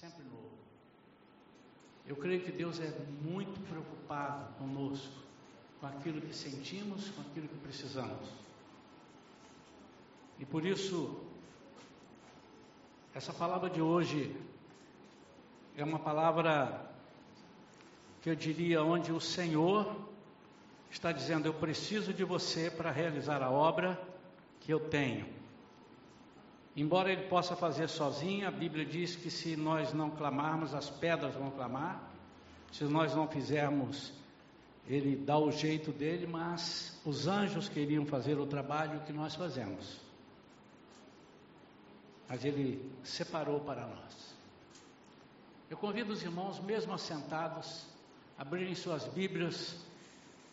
sempre novo. Eu creio que Deus é muito preocupado conosco, com aquilo que sentimos, com aquilo que precisamos. E por isso, essa palavra de hoje é uma palavra que eu diria onde o Senhor está dizendo: Eu preciso de você para realizar a obra que eu tenho. Embora ele possa fazer sozinho, a Bíblia diz que se nós não clamarmos, as pedras vão clamar. Se nós não fizermos, ele dá o jeito dele, mas os anjos queriam fazer o trabalho que nós fazemos. Mas ele separou para nós. Eu convido os irmãos, mesmo assentados, a abrirem suas Bíblias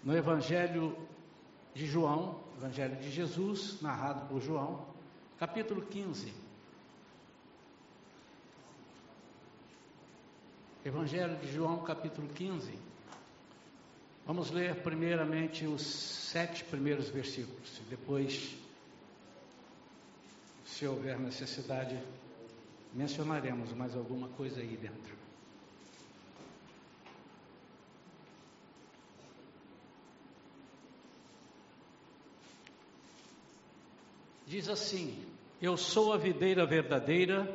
no Evangelho de João, Evangelho de Jesus, narrado por João, capítulo 15. Evangelho de João, capítulo 15. Vamos ler primeiramente os sete primeiros versículos, depois, se houver necessidade, mencionaremos mais alguma coisa aí dentro. Diz assim: Eu sou a videira verdadeira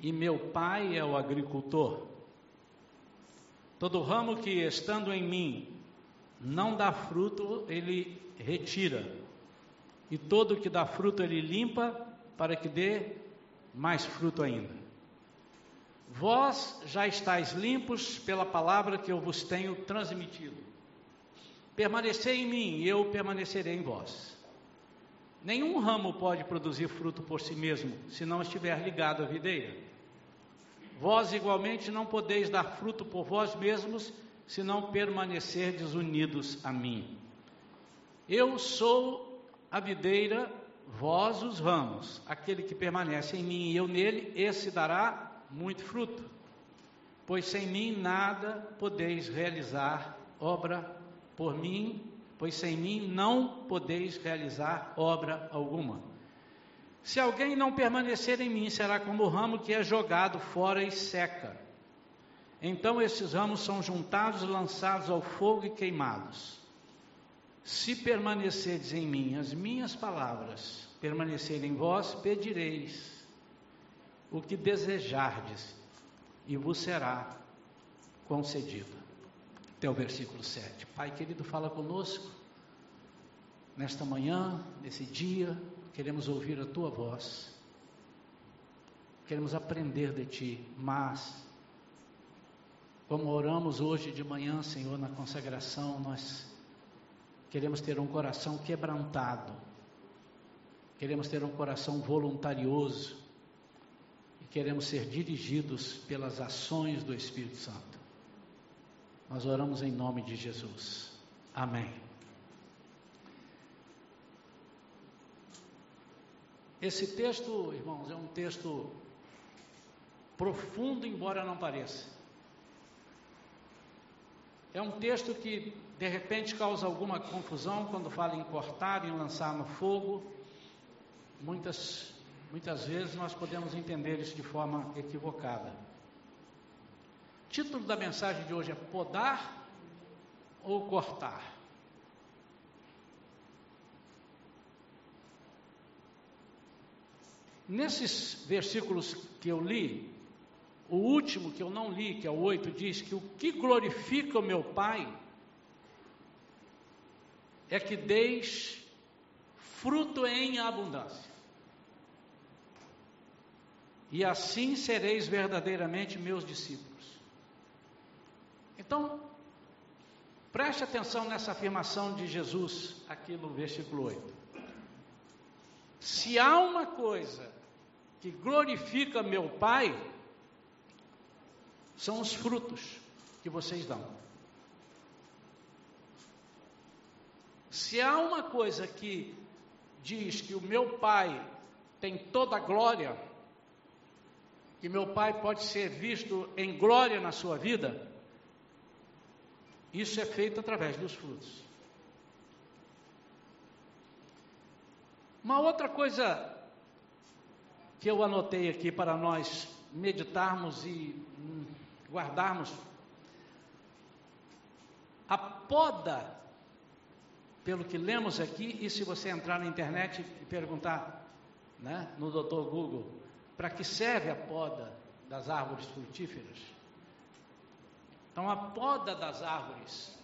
e meu pai é o agricultor. Todo ramo que estando em mim não dá fruto, ele retira, e todo que dá fruto ele limpa, para que dê mais fruto ainda. Vós já estáis limpos pela palavra que eu vos tenho transmitido. Permanecei em mim e eu permanecerei em vós. Nenhum ramo pode produzir fruto por si mesmo, se não estiver ligado à videira. Vós igualmente não podeis dar fruto por vós mesmos, se não permanecerdes unidos a mim. Eu sou a videira, vós os ramos. Aquele que permanece em mim e eu nele, esse dará muito fruto. Pois sem mim nada podeis realizar obra por mim pois sem mim não podeis realizar obra alguma. Se alguém não permanecer em mim, será como o ramo que é jogado fora e seca. Então esses ramos são juntados, lançados ao fogo e queimados. Se permanecerdes em mim, as minhas palavras permanecerem em vós, pedireis o que desejardes e vos será concedido até o versículo 7. Pai querido, fala conosco nesta manhã, nesse dia, queremos ouvir a tua voz, queremos aprender de ti, mas, como oramos hoje de manhã, Senhor, na consagração, nós queremos ter um coração quebrantado, queremos ter um coração voluntarioso e queremos ser dirigidos pelas ações do Espírito Santo. Nós oramos em nome de Jesus. Amém. Esse texto, irmãos, é um texto profundo, embora não pareça. É um texto que de repente causa alguma confusão quando fala em cortar, em lançar no fogo. Muitas, muitas vezes nós podemos entender isso de forma equivocada. Título da mensagem de hoje é podar ou cortar? Nesses versículos que eu li, o último que eu não li, que é o 8, diz que o que glorifica o meu Pai é que deis fruto em abundância. E assim sereis verdadeiramente meus discípulos. Então, preste atenção nessa afirmação de Jesus aqui no versículo 8. Se há uma coisa que glorifica meu Pai, são os frutos que vocês dão. Se há uma coisa que diz que o meu Pai tem toda a glória, que meu Pai pode ser visto em glória na sua vida, isso é feito através dos frutos. Uma outra coisa que eu anotei aqui para nós meditarmos e hum, guardarmos a poda, pelo que lemos aqui, e se você entrar na internet e perguntar né, no Dr. Google, para que serve a poda das árvores frutíferas? Então, a poda das árvores,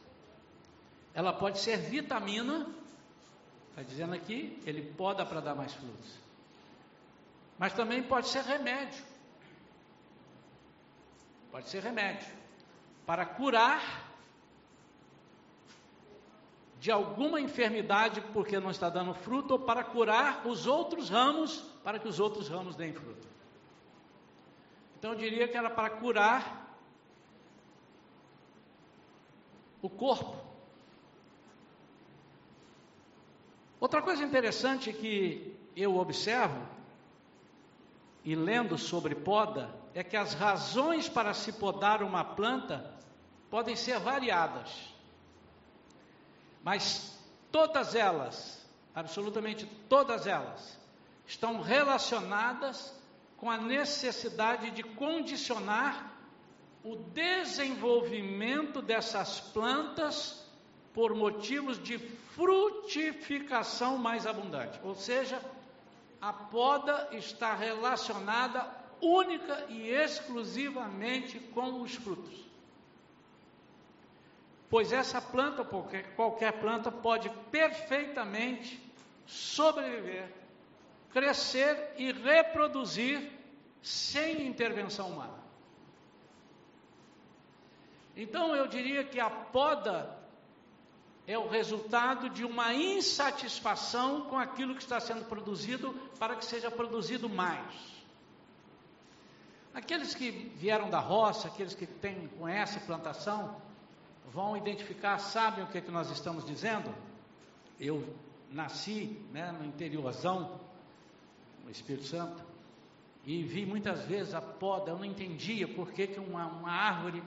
ela pode ser vitamina, está dizendo aqui, ele poda para dar mais frutos, mas também pode ser remédio. Pode ser remédio para curar de alguma enfermidade porque não está dando fruto ou para curar os outros ramos para que os outros ramos deem fruto. Então eu diria que era para curar o corpo. Outra coisa interessante que eu observo e lendo sobre poda é que as razões para se podar uma planta podem ser variadas. Mas todas elas, absolutamente todas elas, estão relacionadas com a necessidade de condicionar o desenvolvimento dessas plantas por motivos de frutificação mais abundante. Ou seja, a poda está relacionada única e exclusivamente com os frutos. Pois essa planta, qualquer, qualquer planta, pode perfeitamente sobreviver, crescer e reproduzir sem intervenção humana. Então eu diria que a poda é o resultado de uma insatisfação com aquilo que está sendo produzido para que seja produzido mais. Aqueles que vieram da roça, aqueles que têm, conhecem plantação, vão identificar, sabem o que, é que nós estamos dizendo? Eu nasci né, no interiorzão, no Espírito Santo, e vi muitas vezes a poda, eu não entendia por que, que uma, uma árvore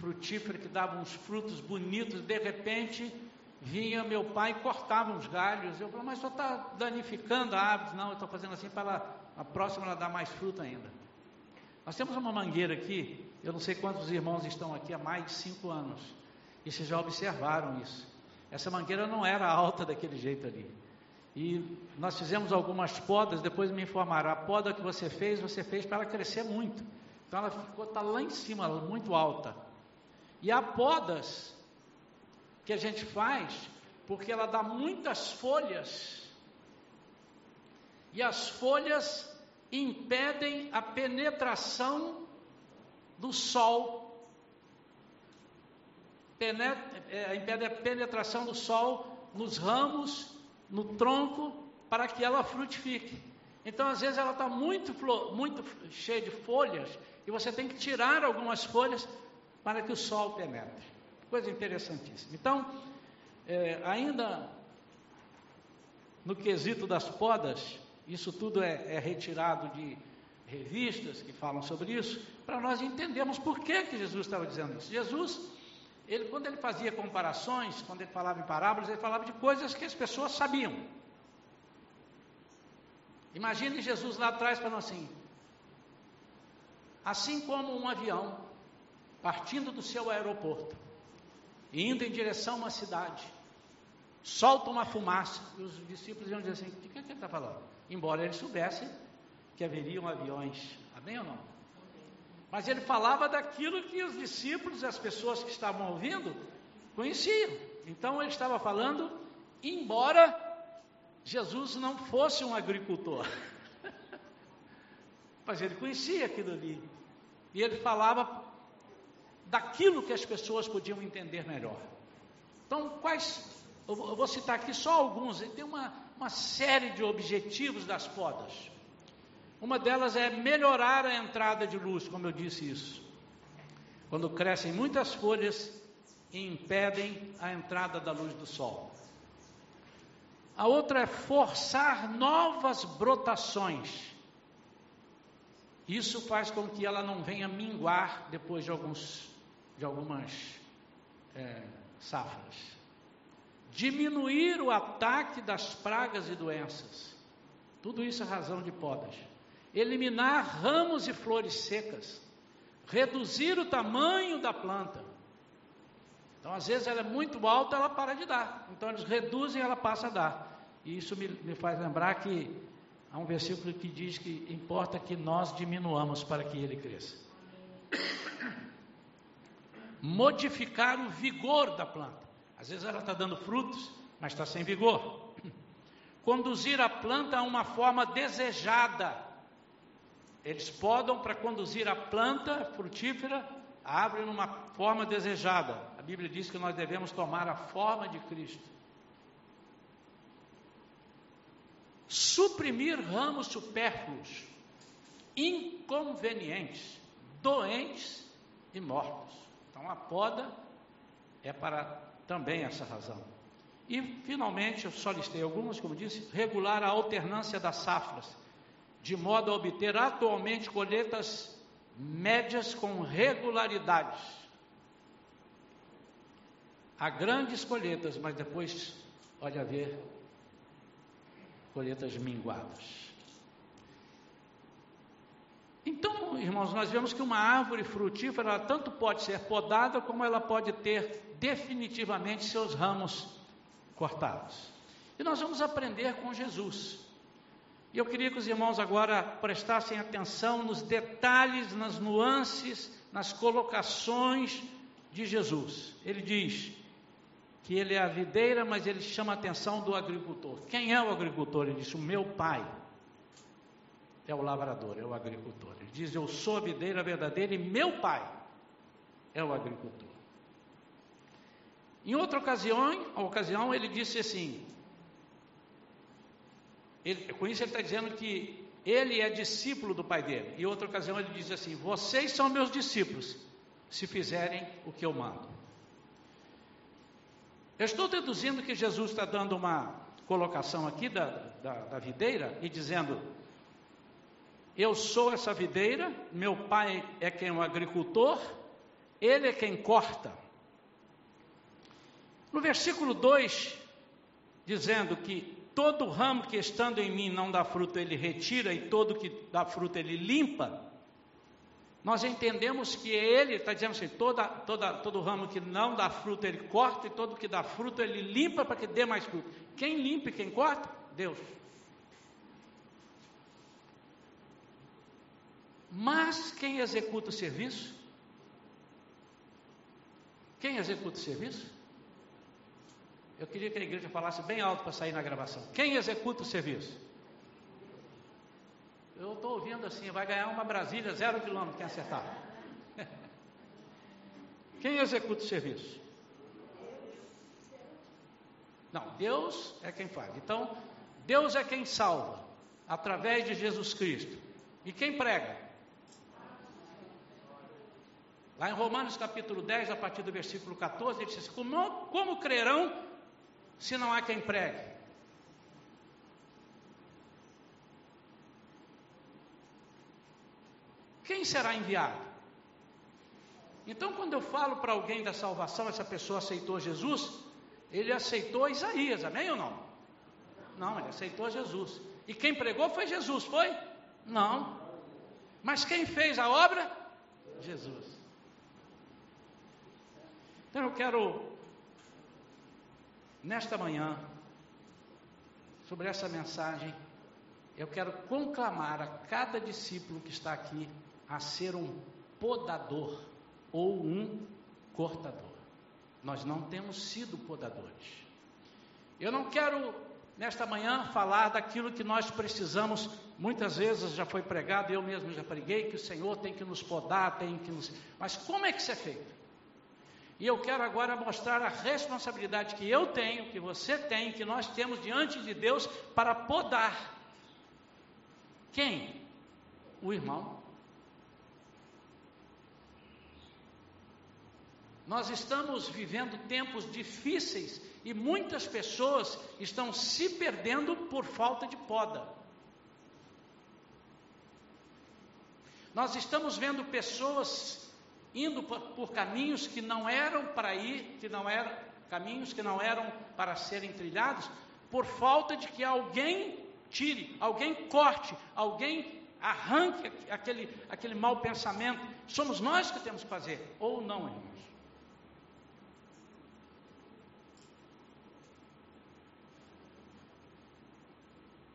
frutífera que dava uns frutos bonitos, de repente vinha meu pai e cortava uns galhos. Eu falei, mas só está danificando a árvore. Não, eu estou fazendo assim para a próxima ela dar mais fruto ainda. Nós temos uma mangueira aqui, eu não sei quantos irmãos estão aqui há mais de cinco anos. E vocês já observaram isso. Essa mangueira não era alta daquele jeito ali. E nós fizemos algumas podas, depois me informaram, a poda que você fez, você fez para ela crescer muito. Então ela ficou tá lá em cima, muito alta. E há podas que a gente faz porque ela dá muitas folhas. E as folhas impedem a penetração do sol é, impede a penetração do sol nos ramos, no tronco, para que ela frutifique. Então, às vezes, ela está muito, muito cheia de folhas e você tem que tirar algumas folhas para que o sol penetre. Coisa interessantíssima. Então, é, ainda no quesito das podas, isso tudo é, é, retirado de revistas que falam sobre isso, para nós entendermos por que, que Jesus estava dizendo isso. Jesus ele, quando ele fazia comparações, quando ele falava em parábolas, ele falava de coisas que as pessoas sabiam. Imagine Jesus lá atrás falando assim: assim como um avião partindo do seu aeroporto indo em direção a uma cidade, solta uma fumaça, e os discípulos iam dizer assim: de que, é que ele está falando? Embora eles soubessem que haveriam aviões, amém ou não? Mas ele falava daquilo que os discípulos as pessoas que estavam ouvindo conheciam. Então ele estava falando, embora Jesus não fosse um agricultor. Mas ele conhecia aquilo ali. E ele falava daquilo que as pessoas podiam entender melhor. Então, quais. Eu vou citar aqui só alguns. Tem uma, uma série de objetivos das podas. Uma delas é melhorar a entrada de luz, como eu disse isso. Quando crescem muitas folhas e impedem a entrada da luz do sol. A outra é forçar novas brotações. Isso faz com que ela não venha minguar depois de, alguns, de algumas é, safras. Diminuir o ataque das pragas e doenças. Tudo isso é razão de podas eliminar ramos e flores secas, reduzir o tamanho da planta. Então, às vezes, ela é muito alta, ela para de dar. Então, eles reduzem ela passa a dar. E isso me, me faz lembrar que há um versículo que diz que importa que nós diminuamos para que ele cresça. Modificar o vigor da planta. Às vezes ela está dando frutos, mas está sem vigor. Conduzir a planta a uma forma desejada. Eles podam para conduzir a planta frutífera a árvore numa forma desejada. A Bíblia diz que nós devemos tomar a forma de Cristo. Suprimir ramos supérfluos, inconvenientes, doentes e mortos. Então a poda é para também essa razão. E, finalmente, eu só listei algumas, como disse, regular a alternância das safras, de modo a obter atualmente colheitas médias com regularidade. Há grandes colheitas, mas depois pode haver colheitas minguadas. Então, irmãos, nós vemos que uma árvore frutífera tanto pode ser podada como ela pode ter definitivamente seus ramos cortados. E nós vamos aprender com Jesus. E eu queria que os irmãos agora prestassem atenção nos detalhes, nas nuances, nas colocações de Jesus. Ele diz que ele é a videira, mas ele chama a atenção do agricultor. Quem é o agricultor? Ele diz: O meu pai é o lavrador, é o agricultor. Ele diz: Eu sou a videira verdadeira e meu pai é o agricultor. Em outra ocasião, ocasião ele disse assim: ele, com isso ele está dizendo que ele é discípulo do pai dele. Em outra ocasião ele diz assim: Vocês são meus discípulos, se fizerem o que eu mando. Eu estou deduzindo que Jesus está dando uma colocação aqui da, da, da videira e dizendo: Eu sou essa videira, meu pai é quem é o agricultor, ele é quem corta. No versículo 2, dizendo que todo ramo que estando em mim não dá fruto, ele retira, e todo que dá fruto, ele limpa. Nós entendemos que ele está dizendo assim: toda, toda, todo ramo que não dá fruto, ele corta, e todo que dá fruto, ele limpa para que dê mais fruto. Quem limpa e quem corta? Deus. Mas quem executa o serviço? Quem executa o serviço? Eu queria que a igreja falasse bem alto para sair na gravação. Quem executa o serviço? Eu estou ouvindo assim, vai ganhar uma Brasília zero quilômetro, quem acertar. Quem executa o serviço? Não, Deus é quem faz. Então, Deus é quem salva, através de Jesus Cristo. E quem prega? Lá em Romanos capítulo 10, a partir do versículo 14, ele diz: assim, como, como crerão se não há quem pregue? Quem será enviado? Então, quando eu falo para alguém da salvação, essa pessoa aceitou Jesus, ele aceitou Isaías, amém ou não? Não, ele aceitou Jesus. E quem pregou foi Jesus, foi? Não. Mas quem fez a obra? Jesus. Então eu quero Nesta manhã, sobre essa mensagem, eu quero conclamar a cada discípulo que está aqui a ser um podador ou um cortador. Nós não temos sido podadores. Eu não quero, nesta manhã, falar daquilo que nós precisamos, muitas vezes já foi pregado, eu mesmo já preguei, que o Senhor tem que nos podar, tem que nos. Mas como é que isso é feito? E eu quero agora mostrar a responsabilidade que eu tenho, que você tem, que nós temos diante de Deus para podar. Quem? O irmão. Nós estamos vivendo tempos difíceis e muitas pessoas estão se perdendo por falta de poda. Nós estamos vendo pessoas indo por, caminhos que não eram para ir, que não eram caminhos que não eram para serem trilhados, por falta de que alguém tire, alguém corte, alguém arranque aquele, aquele mau pensamento. Somos nós que temos que fazer, ou não, irmãos.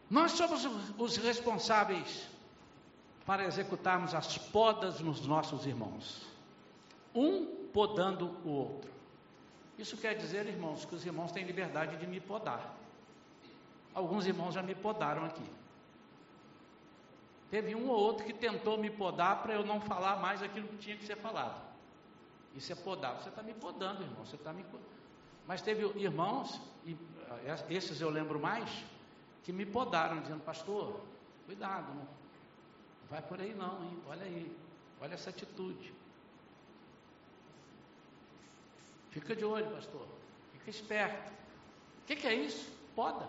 Nós somos os responsáveis para executarmos as podas nos nossos irmãos, um podando o outro. Isso quer dizer, irmãos, que os irmãos têm liberdade de me podar. Alguns irmãos já me podaram aqui. Teve um ou outro que tentou me podar para eu não falar mais aquilo que tinha que ser falado. Isso é podar. Você está me podando, irmão. Você está me. Mas teve irmãos, e eh, esses eu lembro mais, que me podaram, dizendo, pastor, cuidado, não vai por aí não, hein? Olha aí, olha essa atitude. Fica de olho, pastor. Fica esperto. O que, que é isso? Poda.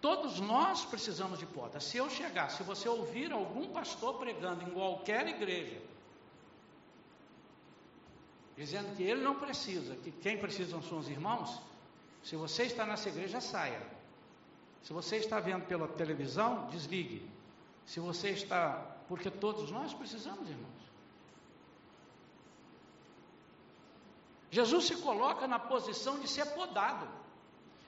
Todos nós precisamos de poda. Se eu chegar, se você ouvir algum pastor pregando em qualquer igreja, dizendo que ele não precisa, que quem precisam são os irmãos, se você está nessa igreja, saia. Se você está vendo pela televisão, desligue. Se você está. Porque todos nós precisamos, irmãos. Jesus se coloca na posição de ser podado.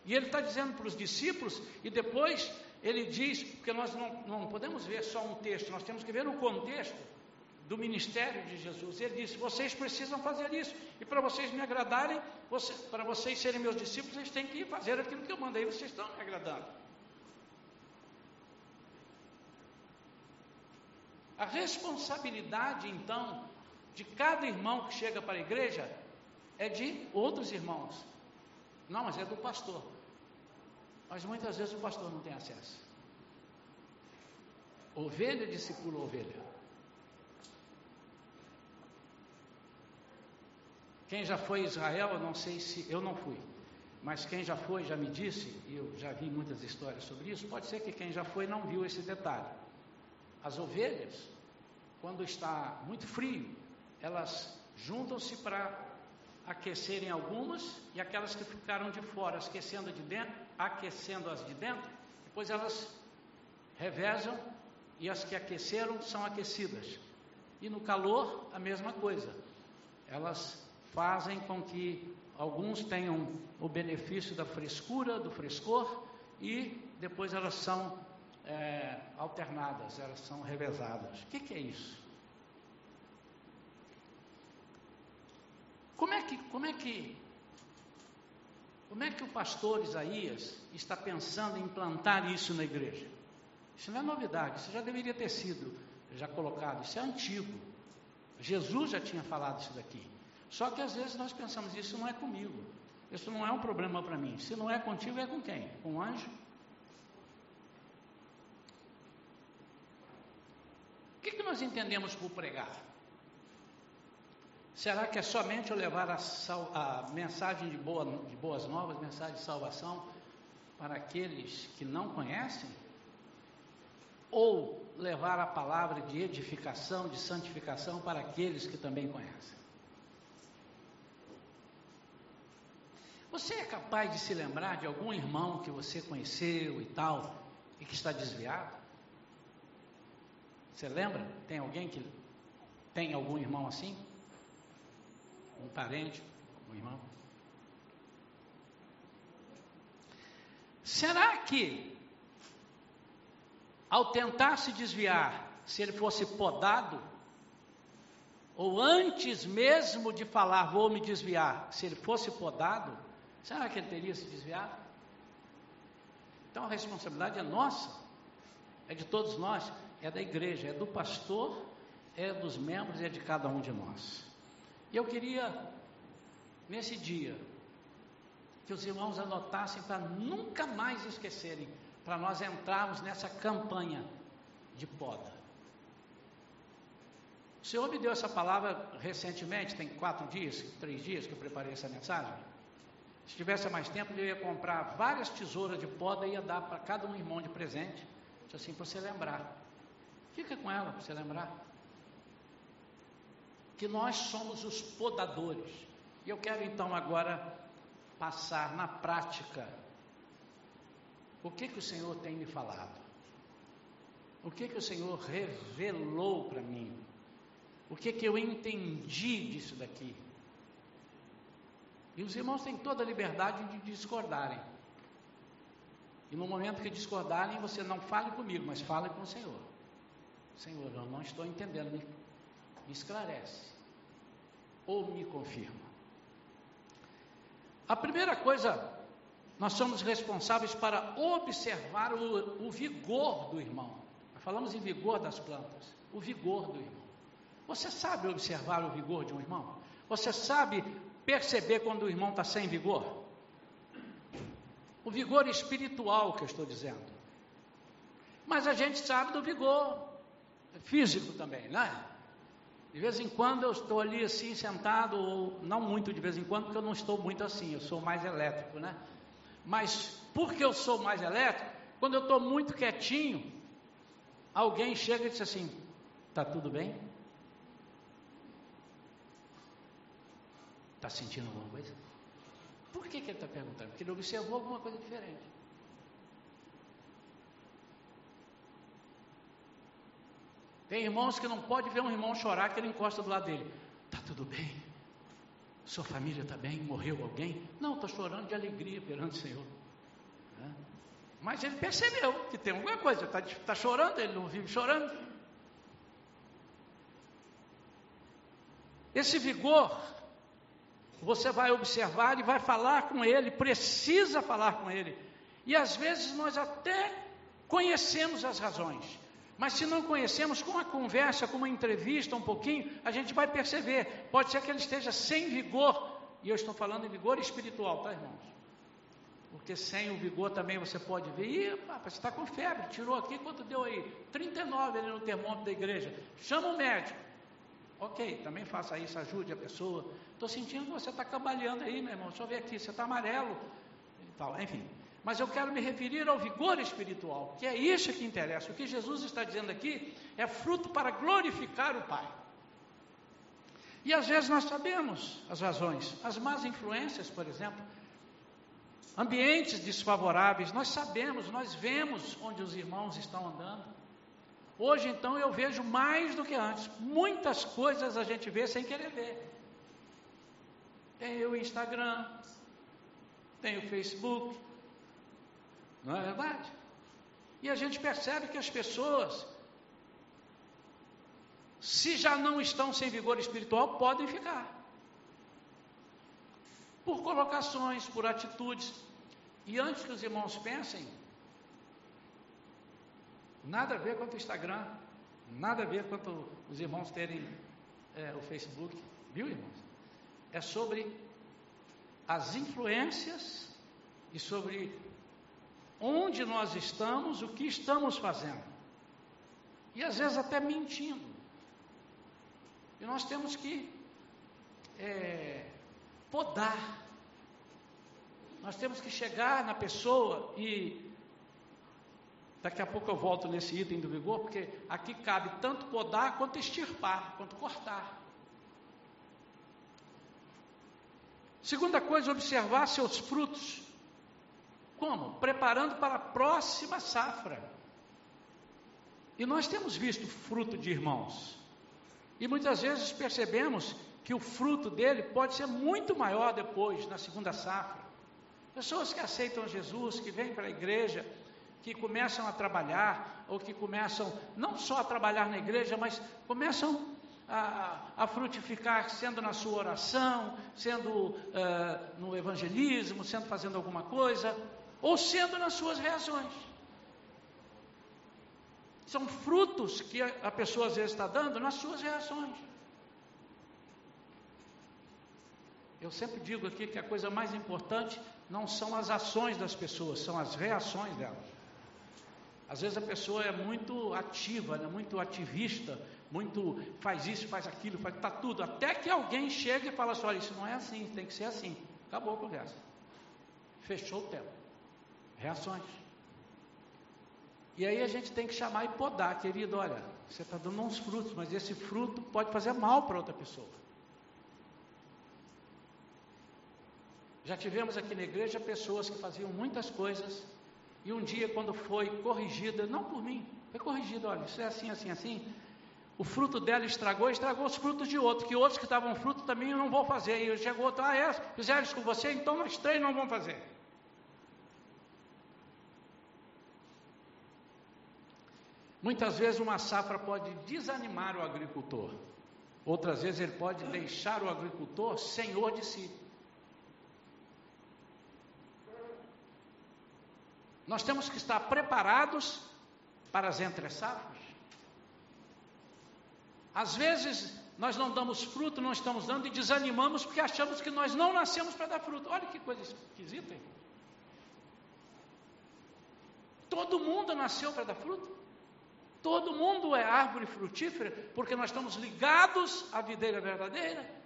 E ele está dizendo para os discípulos, e depois ele diz, porque nós não, não podemos ver só um texto, nós temos que ver o contexto do ministério de Jesus. Ele disse: vocês precisam fazer isso, e para vocês me agradarem, você, para vocês serem meus discípulos, vocês têm que fazer aquilo que eu mandei, vocês estão me agradando. A responsabilidade, então, de cada irmão que chega para a igreja é de outros irmãos. Não, mas é do pastor. Mas muitas vezes o pastor não tem acesso. Ovelha discipula ovelha. Quem já foi a Israel, eu não sei se eu não fui, mas quem já foi já me disse, e eu já vi muitas histórias sobre isso, pode ser que quem já foi não viu esse detalhe. As ovelhas, quando está muito frio, elas juntam-se para aquecerem algumas e aquelas que ficaram de fora, aquecendo de dentro, aquecendo as de dentro, depois elas revezam e as que aqueceram são aquecidas. E no calor, a mesma coisa. Elas fazem com que alguns tenham o benefício da frescura, do frescor, e depois elas são é, alternadas, elas são revezadas. O que, que é isso? Como é que, como é que, como é que o pastor Isaías está pensando em implantar isso na igreja? Isso não é novidade, isso já deveria ter sido já colocado, isso é antigo. Jesus já tinha falado isso daqui. Só que às vezes nós pensamos, isso não é comigo, isso não é um problema para mim. Se não é contigo, é com quem? Com o anjo? O que, que nós entendemos por pregar? Será que é somente eu levar a, sal, a mensagem de, boa, de boas novas, mensagem de salvação para aqueles que não conhecem? Ou levar a palavra de edificação, de santificação para aqueles que também conhecem? Você é capaz de se lembrar de algum irmão que você conheceu e tal, e que está desviado? Você lembra? Tem alguém que tem algum irmão assim? Um parente, um irmão. Será que, ao tentar se desviar, se ele fosse podado, ou antes mesmo de falar, vou me desviar, se ele fosse podado, será que ele teria se desviado? Então a responsabilidade é nossa, é de todos nós, é da igreja, é do pastor, é dos membros e é de cada um de nós. E eu queria, nesse dia, que os irmãos anotassem para nunca mais esquecerem, para nós entrarmos nessa campanha de poda. O Senhor me deu essa palavra recentemente, tem quatro dias, três dias que eu preparei essa mensagem. Se tivesse mais tempo, eu ia comprar várias tesouras de poda e ia dar para cada um irmão de presente, assim, para você lembrar. Fica com ela para você lembrar que nós somos os podadores. E eu quero então agora passar na prática o que, que o Senhor tem me falado. O que que o Senhor revelou para mim? O que que eu entendi disso daqui? E os irmãos têm toda a liberdade de discordarem. E no momento que discordarem, você não fale comigo, mas fale com o Senhor. Senhor, eu não estou entendendo, esclarece. Ou me confirma. A primeira coisa, nós somos responsáveis para observar o, o vigor do irmão. falamos em vigor das plantas, o vigor do irmão. Você sabe observar o vigor de um irmão? Você sabe perceber quando o irmão está sem vigor? O vigor espiritual que eu estou dizendo. Mas a gente sabe do vigor físico também, né? De vez em quando eu estou ali assim sentado, ou não muito de vez em quando, porque eu não estou muito assim, eu sou mais elétrico, né? Mas porque eu sou mais elétrico, quando eu estou muito quietinho, alguém chega e diz assim: Está tudo bem? Está sentindo alguma coisa? Por que, que ele está perguntando? Porque ele observou alguma coisa diferente. Tem irmãos que não pode ver um irmão chorar que ele encosta do lado dele. Está tudo bem? Sua família está bem? Morreu alguém? Não, estou chorando de alegria perante o Senhor. É. Mas ele percebeu que tem alguma coisa. Está tá chorando, ele não vive chorando. Esse vigor você vai observar e vai falar com ele, precisa falar com ele. E às vezes nós até conhecemos as razões, mas se não conhecemos, com uma conversa, com uma entrevista um pouquinho, a gente vai perceber. Pode ser que ele esteja sem vigor, e eu estou falando em vigor espiritual, tá, irmãos? Porque sem o vigor também você pode ver, ih, papai, você está com febre, tirou aqui, quanto deu aí? 39 ali no termômetro da igreja. Chama o médico. Ok, também faça isso, ajude a pessoa. Estou sentindo que você está cabalhando aí, meu irmão. Deixa eu ver aqui, você está amarelo e. Enfim, mas eu quero me referir ao vigor espiritual, que é isso que interessa. O que Jesus está dizendo aqui é fruto para glorificar o Pai. E às vezes nós sabemos as razões, as más influências, por exemplo, ambientes desfavoráveis, nós sabemos, nós vemos onde os irmãos estão andando. Hoje então eu vejo mais do que antes. Muitas coisas a gente vê sem querer ver. Tem o Instagram, tem o Facebook, não é verdade? E a gente percebe que as pessoas, se já não estão sem vigor espiritual, podem ficar. Por colocações, por atitudes. E antes que os irmãos pensem, Nada a ver com o Instagram, nada a ver com os irmãos terem é, o Facebook, viu, irmãos? É sobre as influências e sobre onde nós estamos, o que estamos fazendo. E às vezes até mentindo. E nós temos que é, podar. Nós temos que chegar na pessoa e Daqui a pouco eu volto nesse item do vigor, porque aqui cabe tanto podar quanto extirpar, quanto cortar. Segunda coisa, observar seus frutos. Como? Preparando para a próxima safra. E nós temos visto fruto de irmãos. E muitas vezes percebemos que o fruto dele pode ser muito maior depois, na segunda safra. Pessoas que aceitam Jesus, que vêm para a igreja, que começam a trabalhar, ou que começam não só a trabalhar na igreja, mas começam a, a frutificar sendo na sua oração, sendo uh, no evangelismo, sendo fazendo alguma coisa, ou sendo nas suas reações. São frutos que a, pessoa às vezes está dando nas suas reações. Eu sempre digo aqui que a coisa mais importante não são as ações das pessoas, são as reações delas. Às vezes a pessoa é muito ativa, né, muito ativista, muito faz isso, faz aquilo, faz tá tudo, até que alguém chega e fala assim, olha, isso não é assim, tem que ser assim. Acabou a conversa. Fechou o tempo. Reações. E aí a gente tem que chamar e podar, querido, olha, você está dando uns frutos, mas esse fruto pode fazer mal para outra pessoa. Já tivemos aqui na igreja pessoas que faziam muitas coisas E um dia, quando foi corrigida, não por mim, foi corrigida, olha, isso é assim, assim, assim. O fruto dela estragou, estragou os frutos de outro, que outros que estavam fruto também eu não vou fazer. E chegou outro, ah, é, fizeram isso com você, então nós três não vamos fazer. Muitas vezes uma safra pode desanimar o agricultor, outras vezes ele pode deixar o agricultor senhor de si. Nós temos que estar preparados para as entre-safras. Às vezes nós não damos fruto, não estamos dando e desanimamos porque achamos que nós não nascemos para dar fruto. Olha que coisa esquisita. Hein? Todo mundo nasceu para dar fruto. Todo mundo é árvore frutífera porque nós estamos ligados à videira verdadeira.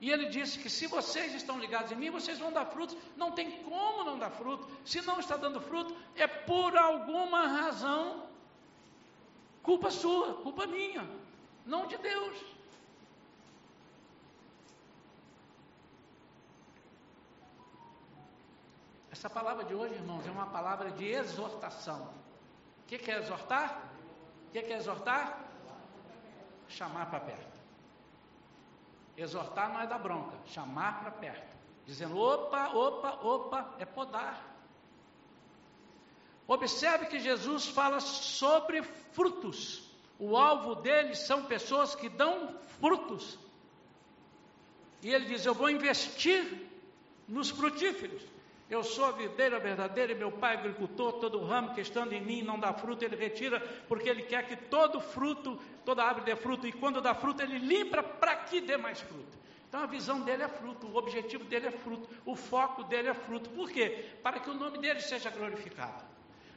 E ele disse que se vocês estão ligados em mim, vocês vão dar frutos. Não tem como não dar fruto. Se não está dando fruto, é por alguma razão. Culpa sua, culpa minha, não de Deus. Essa palavra de hoje, irmãos, é uma palavra de exortação. O que é exortar? O que é exortar? Chamar para perto. Exortar não é dar bronca, chamar para perto, dizendo: opa, opa, opa, é podar. Observe que Jesus fala sobre frutos. O alvo deles são pessoas que dão frutos. E ele diz: Eu vou investir nos frutíferos. Eu sou a videira verdadeira e meu pai é agricultor, todo ramo que estando em mim não dá fruto, ele retira, porque ele quer que todo fruto, toda árvore dê fruto, e quando dá fruto, ele limpa para que dê mais fruto. Então a visão dele é fruto, o objetivo dele é fruto, o foco dele é fruto. Por quê? Para que o nome dele seja glorificado.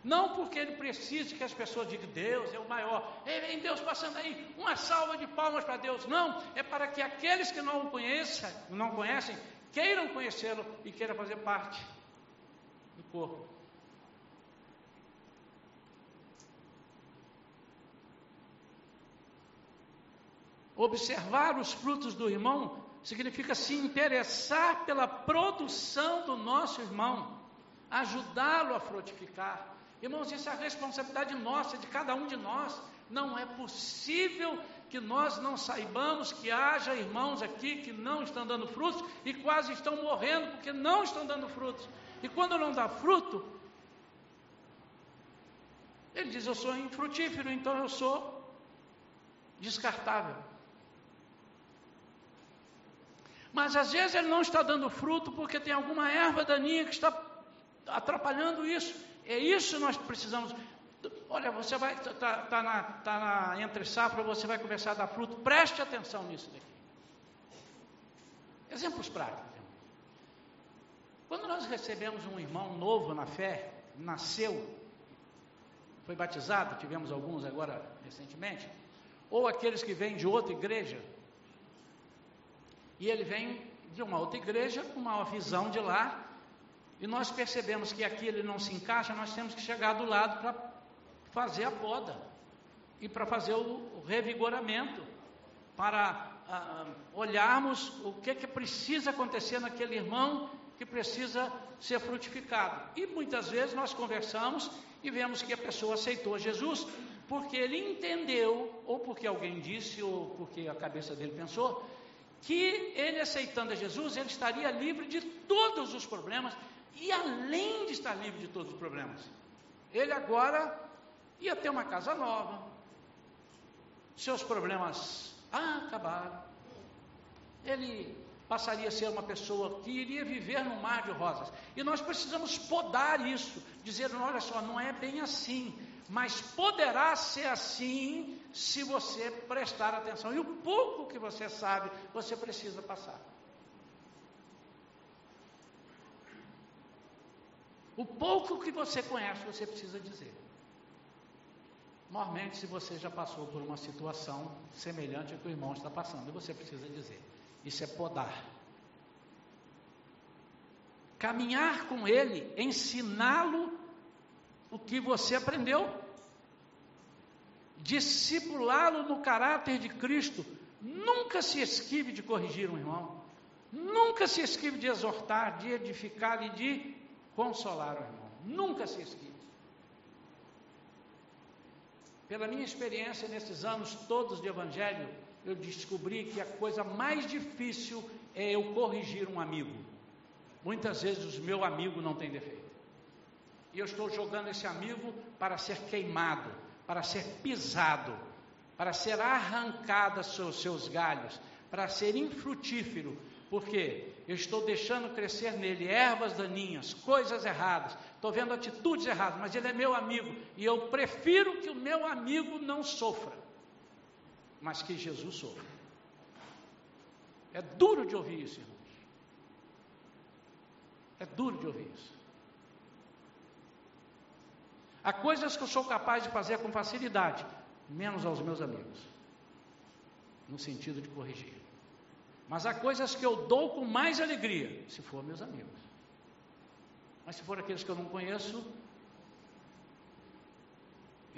Não porque ele precise que as pessoas digam Deus é o maior. Ei, vem Deus passando aí, uma salva de palmas para Deus. Não, é para que aqueles que não o conheçam, não conhecem, queiram conhecê-lo e queiram fazer parte corpo. Observar os frutos do irmão significa se interessar pela produção do nosso irmão, ajudá-lo a frutificar. Irmãos, isso é a responsabilidade nossa, de cada um de nós. Não é possível que nós não saibamos que haja irmãos aqui que não estão dando frutos e quase estão morrendo porque não estão dando frutos. E quando não dá fruto, ele diz: Eu sou infrutífero, então eu sou descartável. Mas às vezes ele não está dando fruto porque tem alguma erva daninha que está atrapalhando isso. É isso que nós precisamos. Olha, você vai estar tá, tá na, tá na entre safra, você vai começar a dar fruto. Preste atenção nisso daqui. Exemplos práticos. Quando nós recebemos um irmão novo na fé, nasceu, foi batizado, tivemos alguns agora recentemente, ou aqueles que vêm de outra igreja, e ele vem de uma outra igreja com uma visão de lá, e nós percebemos que aqui ele não se encaixa, nós temos que chegar do lado para fazer a poda e para fazer o, revigoramento, para ah, olharmos o que, que precisa acontecer naquele irmão que precisa ser frutificado. E muitas vezes nós conversamos e vemos que a pessoa aceitou Jesus porque ele entendeu, ou porque alguém disse, ou porque a cabeça dele pensou, que ele aceitando a Jesus, ele estaria livre de todos os problemas, e além de estar livre de todos os problemas, ele agora ia ter uma casa nova, seus problemas acabaram, ele passaria a ser uma pessoa que iria viver no mar de rosas. E nós precisamos podar isso, dizer, olha só, não é bem assim, mas poderá ser assim se você prestar atenção. E o pouco que você sabe, você precisa passar. O pouco que você conhece, você precisa dizer. Normalmente, se você já passou por uma situação semelhante ao que o irmão está passando, você precisa dizer. Isso é podar. Caminhar com ele, ensiná-lo o que você aprendeu. Discipulá-lo no caráter de Cristo. Nunca se esquive de corrigir um irmão. Nunca se esquive de exortar, de edificar e de consolar o irmão. Nunca se esquive. Pela minha experiência nesses anos todos de evangelho, eu descobri que a coisa mais difícil é eu corrigir um amigo. Muitas vezes o meu amigo não tem defeito. E eu estou jogando esse amigo para ser queimado, para ser pisado, para ser arrancado seus, seus galhos, para ser infrutífero, porque eu estou deixando crescer nele ervas daninhas, coisas erradas, estou vendo atitudes erradas, mas ele é meu amigo e eu prefiro que o meu amigo não sofra, mas que Jesus sofra. É duro de ouvir isso, irmãos. É duro de ouvir isso. Há coisas que eu sou capaz de fazer com facilidade, menos aos meus amigos, no sentido de corrigir. Mas há coisas que eu dou com mais alegria, se for meus amigos. Mas se for aqueles que eu não conheço,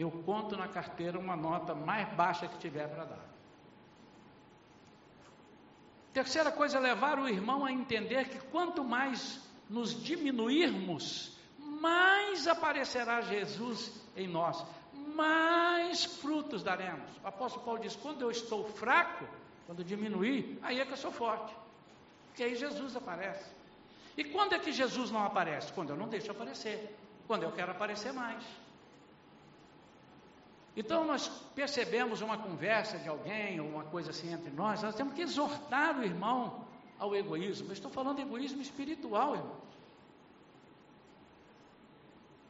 eu conto na carteira uma nota mais baixa que tiver para dar. Terceira coisa é levar o irmão a entender que quanto mais nos diminuirmos, mais aparecerá Jesus em nós, mais frutos daremos. O apóstolo Paulo diz: quando eu estou fraco, quando diminuir, aí é que eu sou forte. Porque aí Jesus aparece. E quando é que Jesus não aparece? Quando eu não deixo aparecer. Quando eu quero aparecer mais. Então nós percebemos uma conversa de alguém, ou uma coisa assim entre nós, nós temos que exortar o irmão ao egoísmo. Eu estou falando de egoísmo espiritual, irmãos.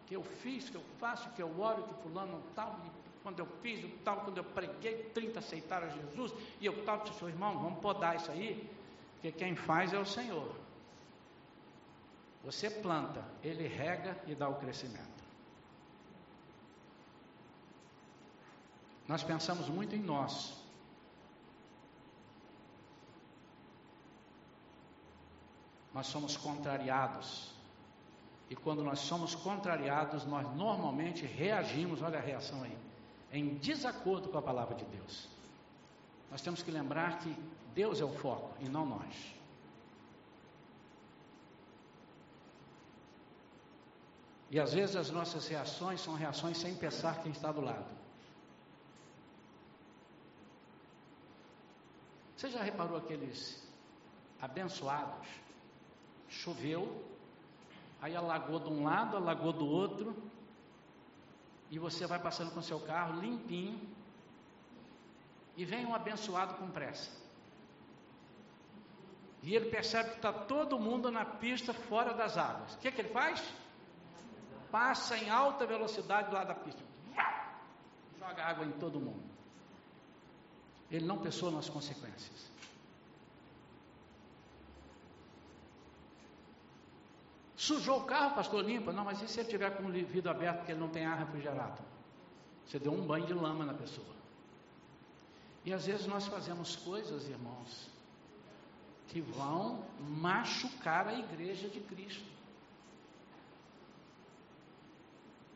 Que eu fiz, que eu faço, que eu oro, que fulano tal, quando eu fiz o tal, quando eu preguei, 30 aceitaram Jesus, e eu tal, disse, irmão, vamos podar isso aí, porque quem faz é o Senhor. Você planta, ele rega e dá o crescimento. Nós pensamos muito em nós. Nós somos contrariados. E quando nós somos contrariados, nós normalmente reagimos, olha a reação aí em desacordo com a palavra de Deus. Nós temos que lembrar que Deus é o foco e não nós. E às vezes as nossas reações são reações sem pensar quem está do lado. Você já reparou aqueles abençoados? Choveu, aí alagou de um lado, alagou do outro, e você vai passando com seu carro limpinho e vem um abençoado com pressa. E ele percebe que está todo mundo na pista fora das águas. O que, que ele faz? Passa em alta velocidade lado da pista. Joga água em todo mundo. Ele não pensou nas consequências. Sujou o carro, pastor, limpa. Não, mas e se ele tiver com o vidro aberto porque ele não tem ar refrigerado? Você deu um banho de lama na pessoa. E às vezes nós fazemos coisas, irmãos, que vão machucar a igreja de Cristo.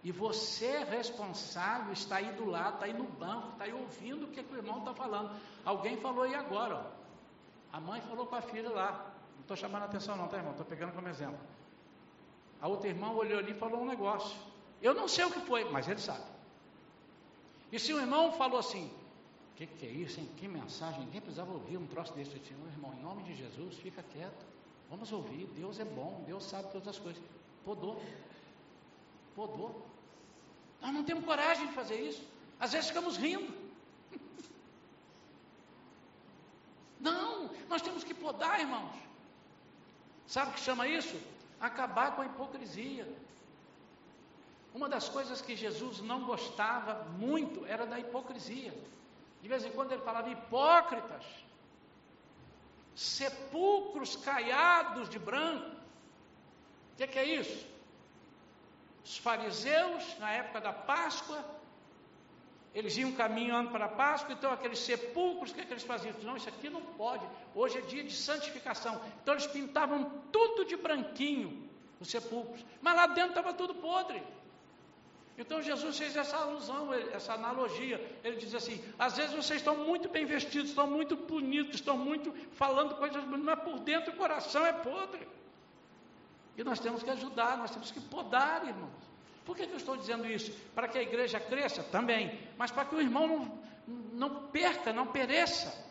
E você é responsável, está aí do lado, está aí no banco, está aí ouvindo o que, o irmão está falando. Alguém falou aí agora, ó. A mãe falou com a filha lá. Não estou chamando a atenção não, tá irmão? Estou pegando como exemplo. A outra irmã olhou ali e falou um negócio. Eu não sei o que foi, mas ele sabe. E se o irmão falou assim, o que, que, é isso, hein? Que mensagem, ninguém precisava ouvir um troço desse. Eu disse, irmão, em nome de Jesus, fica quieto. Vamos ouvir, Deus é bom, Deus sabe todas as coisas. Podou. Podou. Nós não temos coragem de fazer isso. Às vezes ficamos rindo. Não, nós temos que podar, irmãos. Sabe o que chama isso? acabar com a hipocrisia. Uma das coisas que Jesus não gostava muito era da hipocrisia. De vez em quando ele falava hipócritas, sepulcros caiados de branco. O que, que é isso? Os fariseus, na época da Páscoa, eles iam caminhando para a Páscoa, então aqueles sepulcros, que, é que eles faziam? Não, isso aqui não pode, hoje é dia de santificação. Então eles pintavam tudo de branquinho, os sepulcros, mas lá dentro estava tudo podre. Então Jesus fez essa alusão, essa analogia. Ele diz assim: às vezes vocês estão muito bem vestidos, estão muito bonitos, estão muito falando coisas bonitas, mas por dentro o coração é podre. E nós temos que ajudar, nós temos que podar, irmãos. Por que, que eu estou dizendo isso? Para que a igreja cresça? Também. Mas para que o irmão não, não perca, não pereça.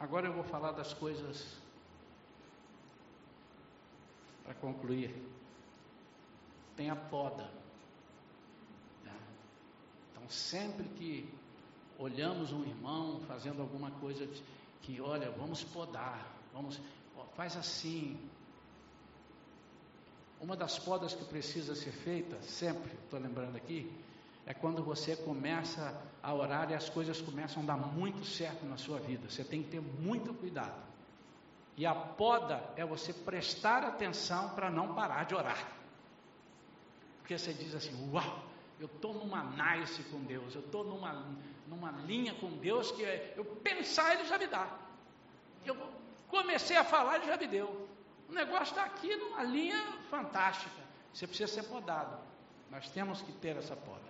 Agora eu vou falar das coisas para concluir. Tem a poda. Né? Então, sempre que olhamos um irmão fazendo alguma coisa que, olha, vamos podar, vamos, faz assim. Uma das podas que precisa ser feita, sempre, estou lembrando aqui, é quando você começa a orar e as coisas começam a dar muito certo na sua vida. Você tem que ter muito cuidado. E a poda é você prestar atenção para não parar de orar. Porque você diz assim: Uau, eu estou numa nice com Deus, eu estou numa, numa linha com Deus que é, eu pensar, Ele já me dá. Eu comecei a falar, Ele já me deu. O negócio está aqui numa linha fantástica. Você precisa ser podado. Nós temos que ter essa poda.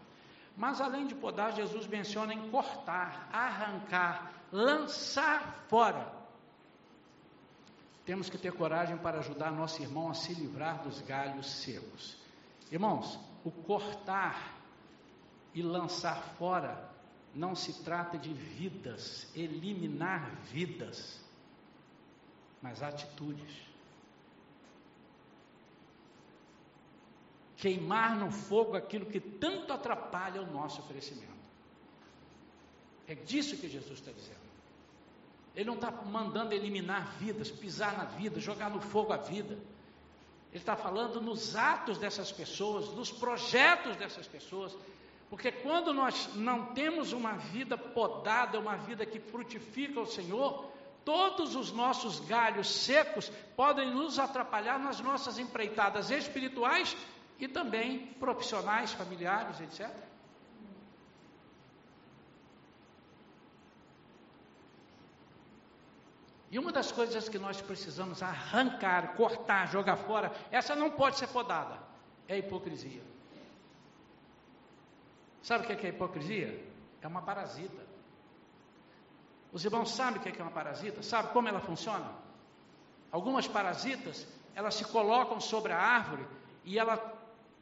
Mas além de podar, Jesus menciona em cortar, arrancar, lançar fora. Temos que ter coragem para ajudar nosso irmão a se livrar dos galhos secos. Irmãos, o cortar e lançar fora não se trata de vidas, eliminar vidas, mas atitudes. queimar no fogo aquilo que tanto atrapalha o nosso crescimento. É disso que Jesus está dizendo. Ele não está mandando eliminar vidas, pisar na vida, jogar no fogo a vida. Ele está falando nos atos dessas pessoas, nos projetos dessas pessoas. Porque quando nós não temos uma vida podada, uma vida que frutifica o Senhor, todos os nossos galhos secos podem nos atrapalhar nas nossas empreitadas espirituais e também profissionais, familiares, etc. E uma das coisas que nós precisamos arrancar, cortar, jogar fora, essa não pode ser podada, é a hipocrisia. Sabe o que é, a hipocrisia? É uma parasita. Os irmãos sabem o que é uma parasita? Sabe como ela funciona? Algumas parasitas, elas se colocam sobre a árvore e ela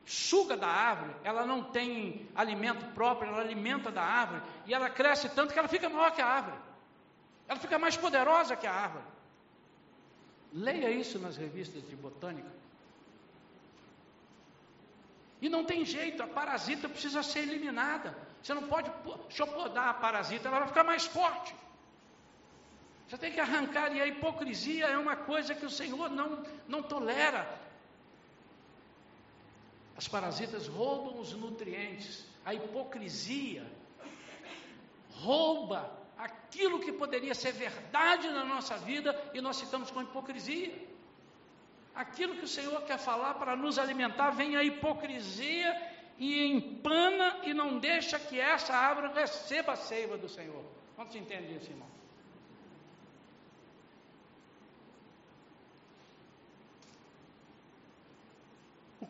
suga da árvore, ela não tem alimento próprio, ela alimenta da árvore, e ela cresce tanto que ela fica maior que a árvore. Ela fica mais poderosa que a árvore. Leia isso nas revistas de botânica. E não tem jeito, a parasita precisa ser eliminada. Você não pode chopodar a parasita, ela vai ficar mais forte. Você tem que arrancar, e a hipocrisia é uma coisa que o Senhor não, não tolera. As parasitas roubam os nutrientes. A hipocrisia rouba aquilo que poderia ser verdade na nossa vida e nós ficamos com hipocrisia. Aquilo que o Senhor quer falar para nos alimentar, vem a hipocrisia e empana e não deixa que essa árvore receba a seiva do Senhor. Quantos entendem isso, irmão?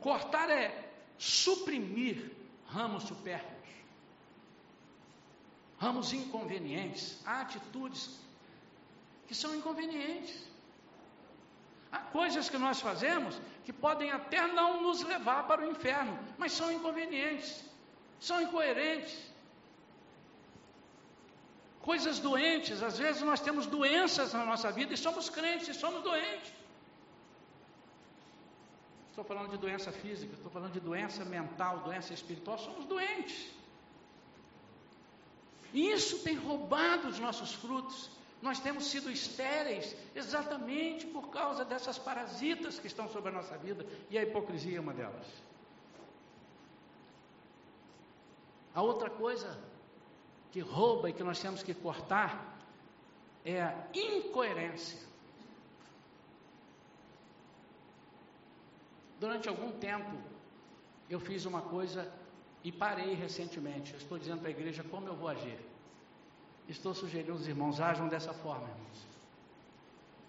cortar é suprimir ramos supérfluos, ramos inconvenientes, atitudes que são inconvenientes. Há coisas que nós fazemos que podem até não nos levar para o inferno, mas são inconvenientes, são incoerentes. Coisas doentes, às vezes nós temos doenças na nossa vida e somos crentes e somos doentes estou falando de doença física, estou falando de doença mental, doença espiritual, somos doentes. Isso tem roubado os nossos frutos. Nós temos sido estéreis exatamente por causa dessas parasitas que estão sobre a nossa vida, e a hipocrisia é uma delas. A outra coisa que rouba e que nós temos que cortar é a incoerência. Durante algum tempo, eu fiz uma coisa e parei recentemente. Eu estou dizendo para a igreja como eu vou agir. Estou sugerindo aos irmãos, ajam dessa forma, irmãos.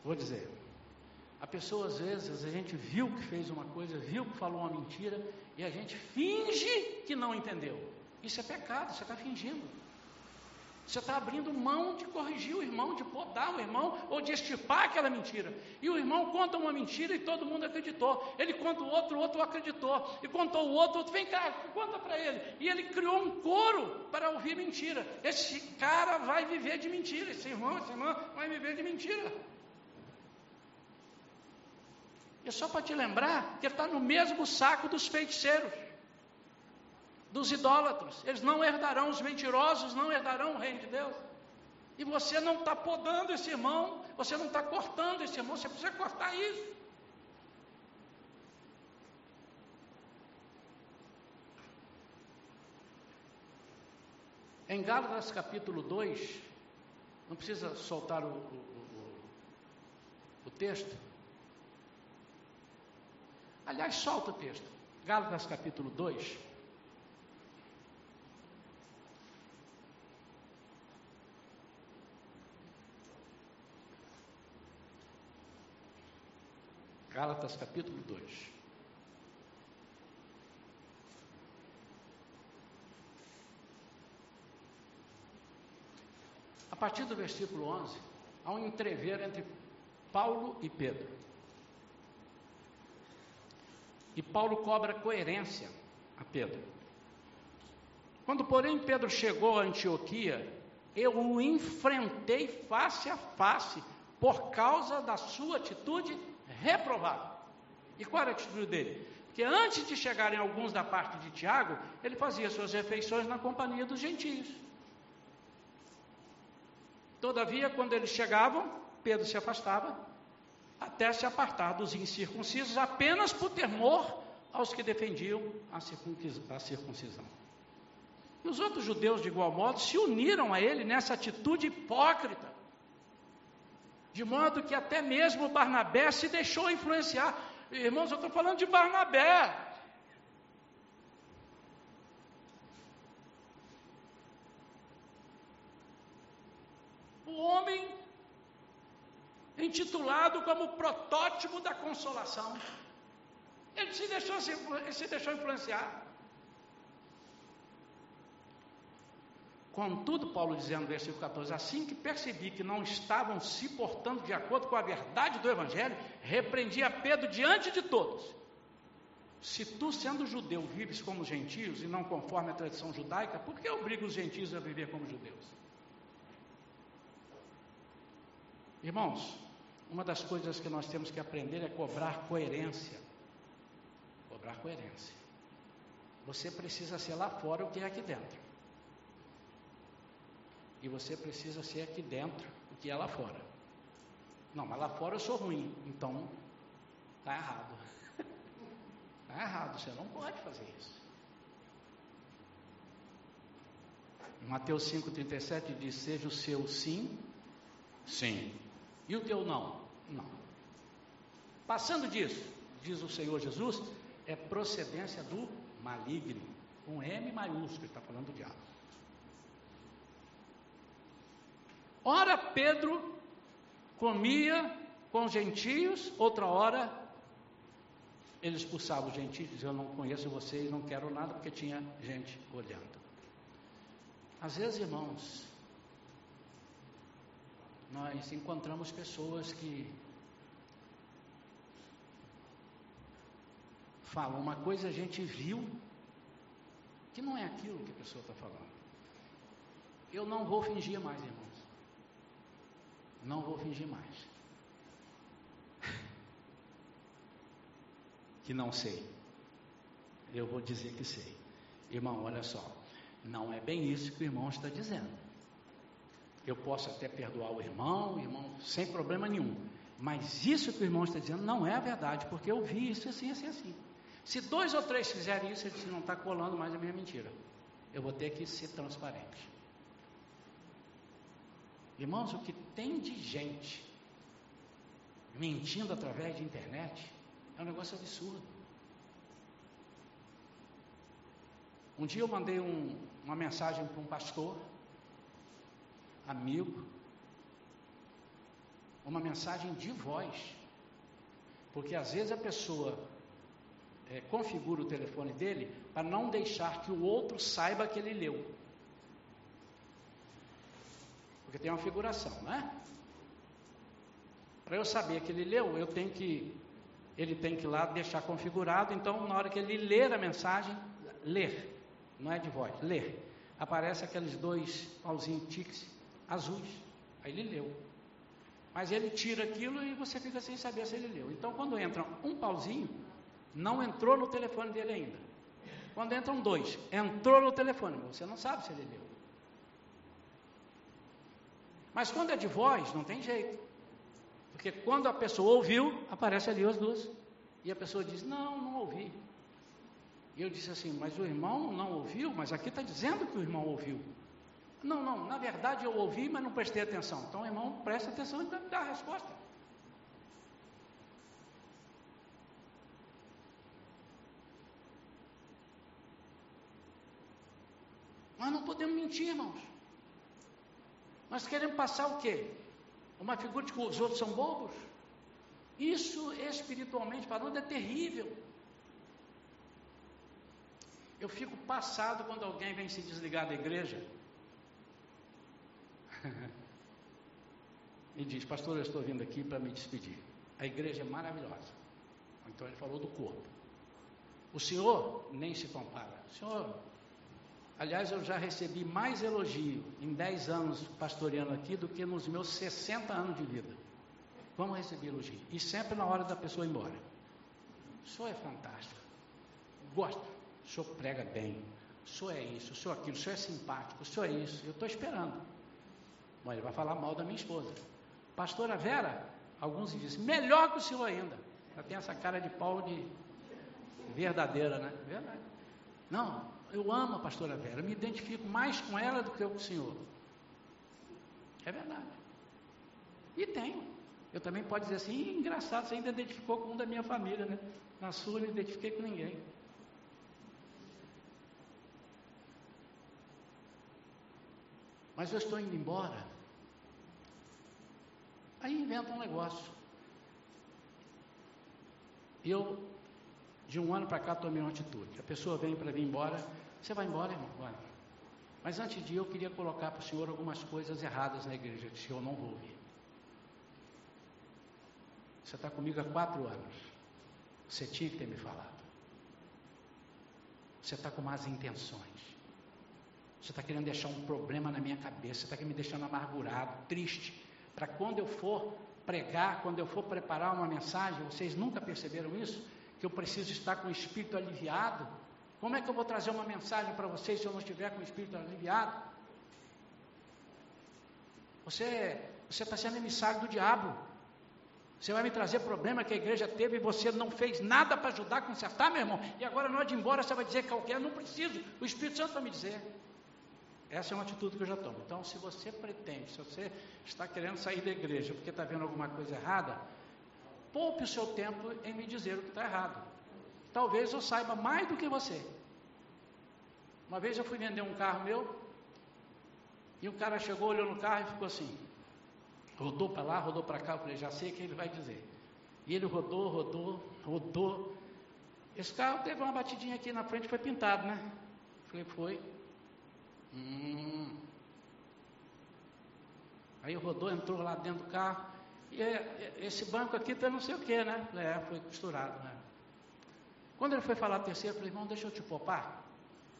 Vou dizer. A pessoa, às vezes, a gente viu que fez uma coisa, viu que falou uma mentira, e a gente finge que não entendeu. Isso é pecado, você está fingindo. Você está abrindo mão de corrigir o irmão, de podar o irmão ou de estipar aquela mentira. E o irmão conta uma mentira e todo mundo acreditou. Ele conta o outro, o outro acreditou. E contou o outro, o outro vem cá, conta para ele. E ele criou um coro para ouvir mentira. Esse cara vai viver de mentira. Esse irmão, essa irmã vai viver de mentira. E só para te lembrar que ele está no mesmo saco dos feiticeiros dos idólatros. Eles não herdarão, os mentirosos não herdarão o reino de Deus. E você não está podando esse irmão, você não está cortando esse irmão, você precisa cortar isso. Em Gálatas capítulo 2, não precisa soltar o, o, o, o texto. Aliás, solta o texto. Gálatas capítulo 2. Gálatas capítulo 2. A partir do versículo 11, há um entrever entre Paulo e Pedro. E Paulo cobra coerência a Pedro. Quando, porém, Pedro chegou a Antioquia, eu o enfrentei face a face por causa da sua atitude reprovado. E qual era a atitude dele? Que antes de chegarem alguns da parte de Tiago, ele fazia suas refeições na companhia dos gentios. Todavia, quando eles chegavam, Pedro se afastava, até se apartar dos incircuncisos, apenas por temor aos que defendiam a circuncisão. E os outros judeus, de igual modo, se uniram a ele nessa atitude hipócrita de modo que até mesmo Barnabé se deixou influenciar. Irmãos, eu estou falando de Barnabé. O homem intitulado como protótipo da consolação. Ele se deixou, ele se deixou influenciar. Contudo, Paulo dizendo no versículo 14: Assim que percebi que não estavam se portando de acordo com a verdade do Evangelho, repreendi a Pedro diante de todos. Se tu, sendo judeu, vives como gentios e não conforme a tradição judaica, por que obriga os gentios a viver como judeus? Irmãos, uma das coisas que nós temos que aprender é cobrar coerência. Cobrar coerência. Você precisa ser lá fora o que é aqui dentro. E você precisa ser aqui dentro o que é lá fora. Não, mas lá fora eu sou ruim. Então, está errado. Está errado, você não pode fazer isso. Mateus 5,37 diz: Seja o seu sim, sim. E o teu não? Não. Passando disso, diz o Senhor Jesus, é procedência do maligno. Com M maiúsculo, está falando do diabo. Ora, Pedro comia com os gentios, outra hora ele expulsava os gentios, dizia, eu não conheço vocês, não quero nada, porque tinha gente olhando. Às vezes, irmãos, nós encontramos pessoas que falam uma coisa a gente viu que não é aquilo que a pessoa está falando. Eu não vou fingir mais, irmão. Não vou fingir mais. Que não sei. Eu vou dizer que sei. Irmão, olha só. Não é bem isso que o irmão está dizendo. Eu posso até perdoar o irmão, o irmão, sem problema nenhum. Mas isso que o irmão está dizendo não é a verdade, porque eu vi isso assim, assim, assim. Se dois ou três fizerem isso, ele disse, não está colando mais a minha mentira. Eu vou ter que ser transparente. Irmãos, o que tem de gente mentindo através de internet é um negócio absurdo. Um dia eu mandei um, uma mensagem para um pastor, amigo, uma mensagem de voz, porque às vezes a pessoa é, configura o telefone dele para não deixar que o outro saiba que ele leu. Porque tem uma figuração, né? Para eu saber que ele leu, eu tenho que ele tem que ir lá deixar configurado. Então, na hora que ele ler a mensagem, ler, não é de voz, ler, aparece aqueles dois pauzinhos tiques azuis. Aí ele leu. Mas ele tira aquilo e você fica sem saber se ele leu. Então, quando entra um pauzinho, não entrou no telefone dele ainda. Quando entram dois, entrou no telefone, você não sabe se ele leu. Mas quando é de voz, não tem jeito. Porque quando a pessoa ouviu, aparece ali as duas. E a pessoa diz: Não, não ouvi. E eu disse assim: Mas o irmão não ouviu? Mas aqui está dizendo que o irmão ouviu. Não, não, na verdade eu ouvi, mas não prestei atenção. Então, irmão, presta atenção e dá a resposta. Nós não podemos mentir, irmãos. Nós queremos passar o quê? Uma figura de que os outros são bobos? Isso espiritualmente falando é terrível. Eu fico passado quando alguém vem se desligar da igreja e diz: Pastor, eu estou vindo aqui para me despedir. A igreja é maravilhosa. Então ele falou do corpo. O senhor nem se compara. O senhor, aliás, eu já recebi mais elogio em 10 anos pastoreando aqui do que nos meus 60 anos de vida. Vamos receber elogio. E sempre na hora da pessoa ir embora. O senhor é fantástico. Gosto. O senhor prega bem. O senhor é isso, o senhor é aquilo, o senhor é simpático, o senhor é isso. Eu estou esperando. Bom, ele vai falar mal da minha esposa. Pastora Vera, alguns dizem, melhor que o senhor ainda. Ela tem essa cara de pau de verdadeira, né? Verdade. Não, eu amo a pastora Vera, me identifico mais com ela do que com o senhor. É verdade. E tenho. Eu também pode dizer assim, engraçado, você ainda identificou com um da minha família, né? Na sua não identifiquei com ninguém. Mas eu estou indo embora. Aí inventa um negócio. Eu, de um ano para cá, tomei uma atitude. A pessoa vem para vir embora. Você vai embora, irmão? Vai. Mas antes de ir, eu queria colocar para o senhor algumas coisas erradas na igreja. que o senhor não vou ouvir. Você está comigo há quatro anos. Você tinha que ter me falado. Você está com más intenções. Você está querendo deixar um problema na minha cabeça. Você está me deixando amargurado, triste para quando eu for pregar, quando eu for preparar uma mensagem, vocês nunca perceberam isso? Que eu preciso estar com o espírito aliviado? Como é que eu vou trazer uma mensagem para vocês se eu não estiver com o espírito aliviado? Você está sendo emissário do diabo. Você vai me trazer problema que a igreja teve e você não fez nada para ajudar a consertar, meu irmão. E agora, na hora de ir embora, você vai dizer que qualquer, não preciso. O Espírito Santo vai me dizer. Essa é uma atitude que eu já tomo. Então, se você pretende, se você está querendo sair da igreja porque está vendo alguma coisa errada, poupe o seu tempo em me dizer o que está errado. Talvez eu saiba mais do que você. Uma vez eu fui vender um carro meu, e o cara chegou, olhou no carro e ficou assim. Rodou para lá, rodou para cá, eu falei, já sei o que ele vai dizer. E ele rodou, rodou, rodou. Esse carro teve uma batidinha aqui na frente, foi pintado, né? Eu falei, foi. Hum. Aí rodou, entrou lá dentro do carro. E é, é, esse banco aqui tá não sei o que, né? É, foi costurado, né? Quando ele foi falar terceiro, eu falei, irmão, deixa eu te poupar.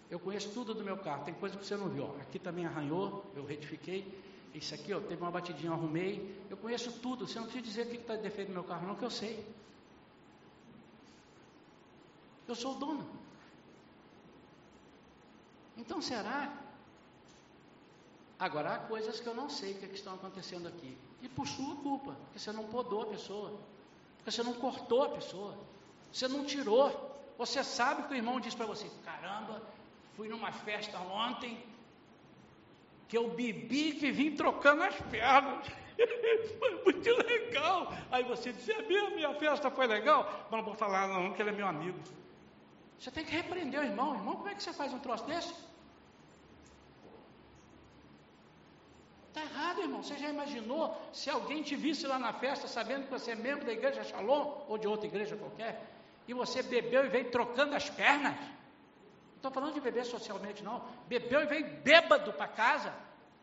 Eu conheço tudo do meu carro, tem coisa que você não viu. Aqui também arranhou, eu retifiquei. Isso aqui, ó, teve uma batidinha, eu arrumei. Eu conheço tudo, você não precisa dizer o que está de defeito no meu carro, não, que eu sei. Eu sou o dono. Então será Agora, há coisas que eu não sei o que, é que estão acontecendo aqui. E por sua culpa, porque você não podou a pessoa, porque você não cortou a pessoa, você não tirou. Você sabe que o irmão diz para você: caramba, fui numa festa ontem, que eu bebi que vim trocando as pernas. foi muito legal. Aí você diz: é mesmo, minha festa foi legal? Mas não vou falar, não, que ele é meu amigo. Você tem que repreender o irmão. Irmão, como é que você faz um troço desse? Está errado, irmão. Você já imaginou se alguém te visse lá na festa sabendo que você é membro da igreja Shalom ou de outra igreja qualquer e você bebeu e veio trocando as pernas? Não estou falando de beber socialmente, não. Bebeu e veio bêbado para casa.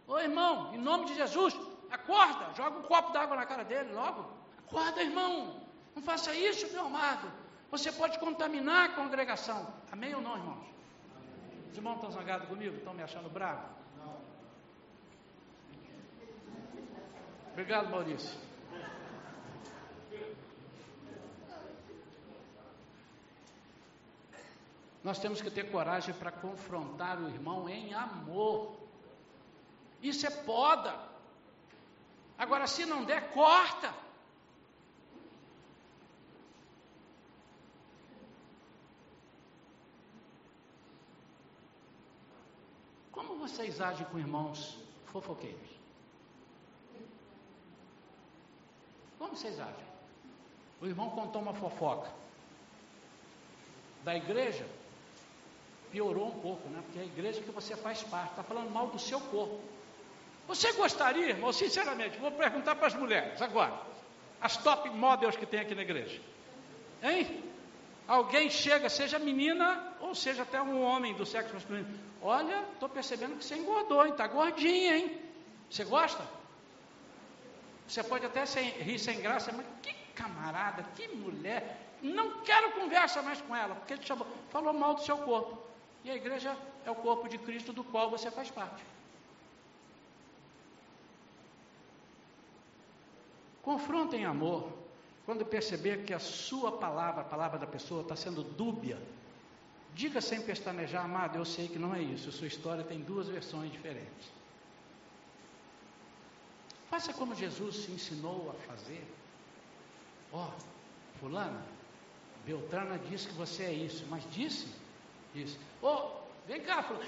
Ô irmão, em nome de Jesus, acorda, joga um copo d'água na cara dele logo. Acorda, irmão. Não faça isso, meu amado. Você pode contaminar a congregação. Amém ou não, irmãos? Os irmãos estão zangados comigo? Estão me achando bravo? Obrigado, Maurício. Nós temos que ter coragem para confrontar o irmão em amor. Isso é poda. Agora, se não der, corta. Como vocês agem com irmãos fofoqueiros? Como vocês agem? O irmão contou uma fofoca da igreja, piorou um pouco, né? Porque é a igreja que você faz parte, está falando mal do seu corpo. Você gostaria, irmão, sinceramente, vou perguntar para as mulheres agora, as top models que tem aqui na igreja. Hein? Alguém chega, seja menina ou seja até um homem do sexo masculino. Olha, estou percebendo que você engordou? Está gordinha, hein? Você gosta? Você pode até sem, rir sem graça, mas que camarada, que mulher. Não quero conversa mais com ela, porque ele chamou, falou mal do seu corpo. E a igreja é o corpo de Cristo do qual você faz parte. Confronta em amor. Quando perceber que a sua palavra, a palavra da pessoa, está sendo dúbia, diga sem pestanejar, amado, eu sei que não é isso. Sua história tem duas versões diferentes. Faça como Jesus se ensinou a fazer. Ó, oh, fulana, Beltrana disse que você é isso, mas disse Ô, oh, vem cá, fulana.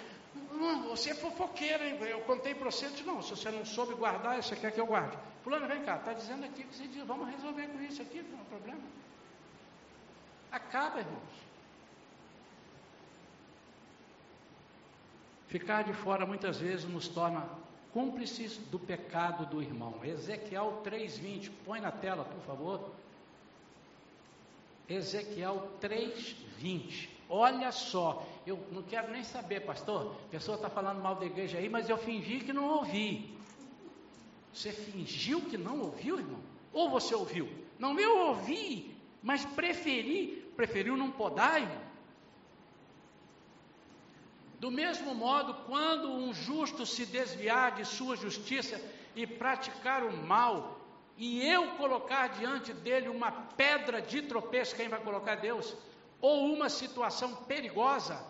Hum, você é fofoqueira, hein? Eu contei para você, disse, não, se você não soube guardar, você quer que eu guarde. Fulano, vem cá, está dizendo aqui que você diz, vamos resolver com isso aqui, não é problema. Acaba, irmãos. Ficar de fora muitas vezes nos torna cúmplices do pecado do irmão. Ezequiel 3:20, põe na tela, por favor. Ezequiel 3:20. Olha só, eu não quero nem saber, pastor. A pessoa está falando mal da igreja aí, mas eu fingi que não ouvi. Você fingiu que não ouviu, irmão? Ou você ouviu? Não, eu ouvi, mas preferi, preferiu não podar, irmão. Do mesmo modo, quando um justo se desviar de sua justiça e praticar o mal, e eu colocar diante dele uma pedra de tropeço, quem vai colocar Deus? Ou uma situação perigosa,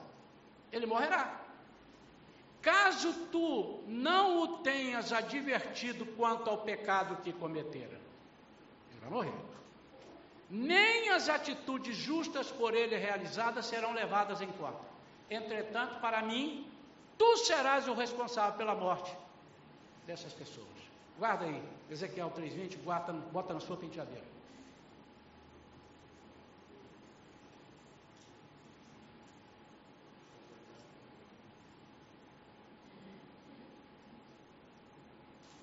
ele morrerá. Caso tu não o tenhas advertido quanto ao pecado que cometera, ele vai morrer. Nem as atitudes justas por ele realizadas serão levadas em conta. Entretanto, para mim, tu serás o responsável pela morte dessas pessoas. Guarda aí, Ezequiel 3,20, bota, na sua penteadeira.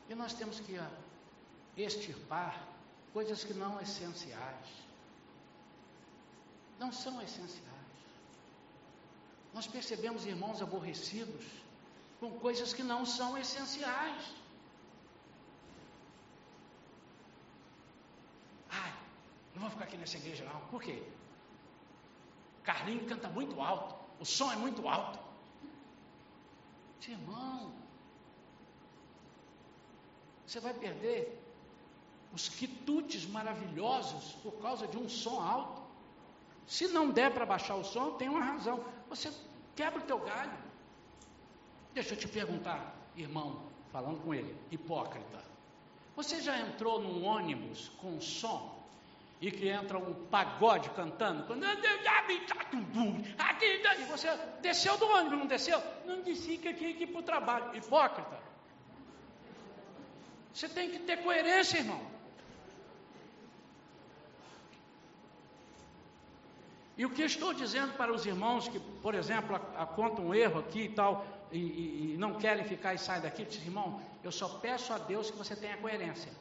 E nós temos que extirpar coisas que não essenciais. Não são essenciais. Nós percebemos irmãos aborrecidos com coisas que não são essenciais. Ai, não vou ficar aqui nessa igreja não. Por quê? Carlinho canta muito alto, o som é muito alto. Irmão, você vai perder os quitutes maravilhosos por causa de um som alto. Se não der para baixar o som, tem uma razão. Você quebra o teu galho. Deixa eu te perguntar, irmão, falando com ele, hipócrita. Você já entrou num ônibus com som e que entra um pagode cantando? Quando e você desceu do ônibus, não desceu? Não disse que eu tinha que ir para o trabalho. Hipócrita. Você tem que ter coerência, irmão. E o que estou dizendo para os irmãos que, por exemplo, apontam um erro aqui e tal, e, e, e não querem ficar e saem daqui, diz, irmão, eu só peço a Deus que você tenha coerência.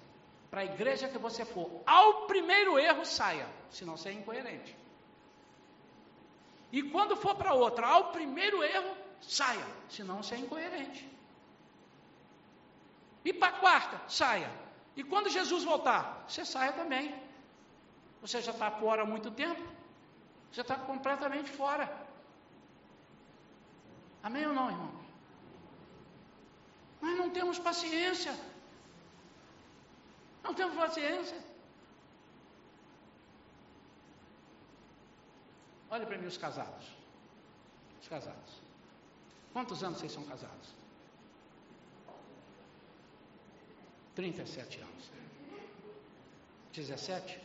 Para a igreja que você for, ao primeiro erro saia, senão você é incoerente. E quando for para outra, ao primeiro erro, saia, senão você é incoerente. E para a quarta, saia. E quando Jesus voltar, você saia também. Você já está fora há muito tempo. Você está completamente fora. Amém ou não, irmão? Nós não temos paciência. Não temos paciência. Olhe para mim os casados. Os casados. Quantos anos vocês são casados? 37 anos. 17?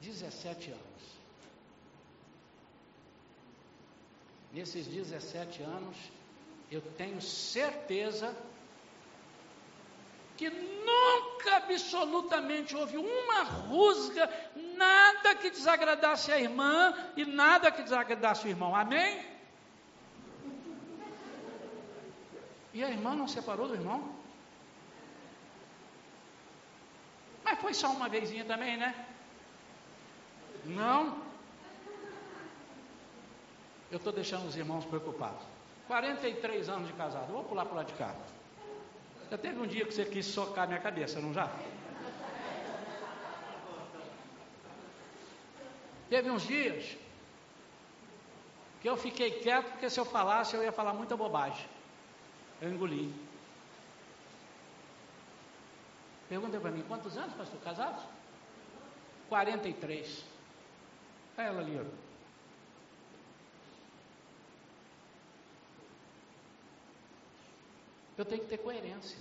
17 anos. Nesses 17 anos, eu tenho certeza que nunca absolutamente houve uma rusga, nada que desagradasse a irmã e nada que desagradasse o irmão. Amém? E a irmã não separou do irmão? Mas foi só uma vezinha também, né? Não. Eu estou deixando os irmãos preocupados. 43 anos de casado. vou pular para o lado de cá. Já teve um dia que você quis socar minha cabeça, não já? Teve uns dias que eu fiquei quieto porque se eu falasse eu ia falar muita bobagem. Eu engoli. Pergunta para mim, quantos anos, pastor, casados? 43. Olha ela ali, ó. Eu tenho que ter coerência.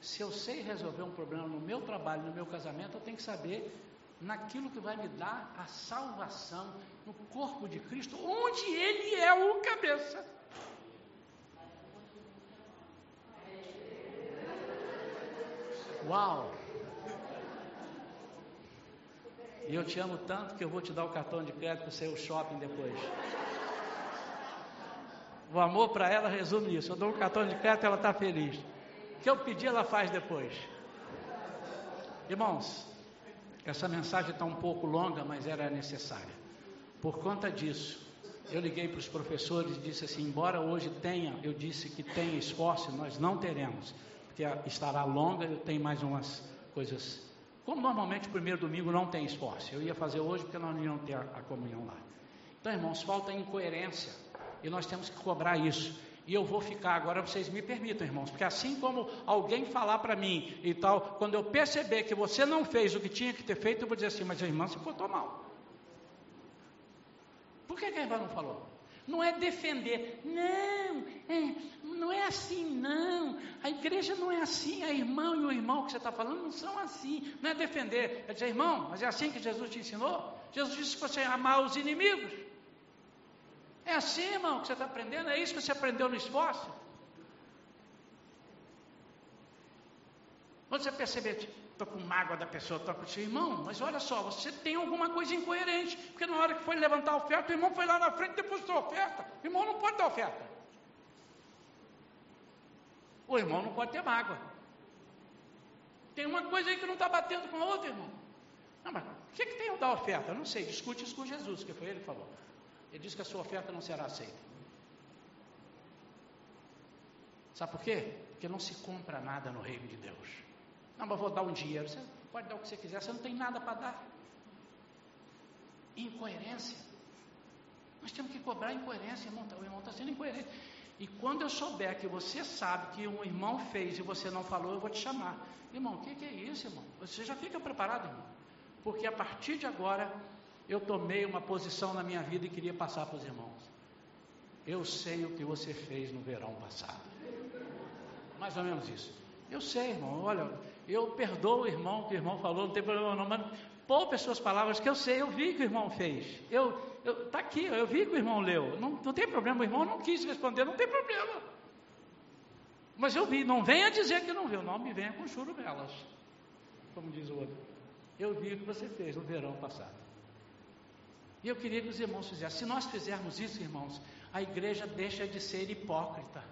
Se eu sei resolver um problema no meu trabalho, no meu casamento, eu tenho que saber naquilo que vai me dar a salvação no corpo de Cristo, onde Ele é o cabeça. Uau! E eu te amo tanto que eu vou te dar o cartão de crédito para você ir ao shopping depois. O amor para ela resume isso. Eu dou um cartão de crédito e ela está feliz. O que eu pedi, ela faz depois. Irmãos, essa mensagem está um pouco longa, mas era necessária. Por conta disso, eu liguei para os professores e disse assim: embora hoje tenha, eu disse que tenha esforço, nós não teremos porque estará longa, eu tenho mais umas coisas. Como normalmente o primeiro domingo não tem esforço, eu ia fazer hoje porque nós não íamos ter a, comunhão lá. Então, irmãos, falta incoerência e nós temos que cobrar isso. E eu vou ficar agora, vocês me permitam, irmãos, porque assim como alguém falar para mim e tal, quando eu perceber que você não fez o que tinha que ter feito, eu vou dizer assim, mas irmã se portou mal. Por que, que a irmã não falou? Não é defender, não, é, não é assim, não. A igreja não é assim, a irmã e o irmão que você está falando não são assim. Não é defender, é dizer, irmão, mas é assim que Jesus te ensinou? Jesus disse que você amar os inimigos. É assim, irmão, que você está aprendendo? É isso que você aprendeu no esforço? Quando você perceber, estou com mágoa da pessoa, estou com irmão, mas olha só, você tem alguma coisa incoerente, porque na hora que foi levantar a oferta, o irmão foi lá na frente e depositou a oferta. O irmão não pode dar oferta. O irmão não pode ter mágoa. Tem uma coisa aí que não está batendo com a outra, irmão. Não, mas o que, que tem o dar oferta? Eu não sei, discute isso com Jesus, que foi ele que falou. Ele disse que a sua oferta não será aceita. Sabe por quê? Porque não se compra nada no reino de Deus. Não, mas vou dar um dinheiro. Você pode dar o que você quiser, você não tem nada para dar. Incoerência. Nós temos que cobrar incoerência, irmão. O irmão está sendo incoerente. E quando eu souber que você sabe que um irmão fez e você não falou, eu vou te chamar. Irmão, o que, que é isso, irmão? Você já fica preparado, irmão. Porque a partir de agora, eu tomei uma posição na minha vida e queria passar para os irmãos. Eu sei o que você fez no verão passado. Mais ou menos isso. Eu sei, irmão. Olha, eu perdoo o irmão que o irmão falou, não tem problema não, mas poupe as suas palavras, que eu sei, eu vi que o irmão fez. Eu, está aqui, eu vi que o irmão leu. Não, não tem problema, o irmão não quis responder, não tem problema. Mas eu vi, não venha dizer que não viu, não me venha com churumelas, como diz o outro. Eu vi o que você fez no verão passado. E eu queria que os irmãos fizessem. Se nós fizermos isso, irmãos, a igreja deixa de ser hipócrita.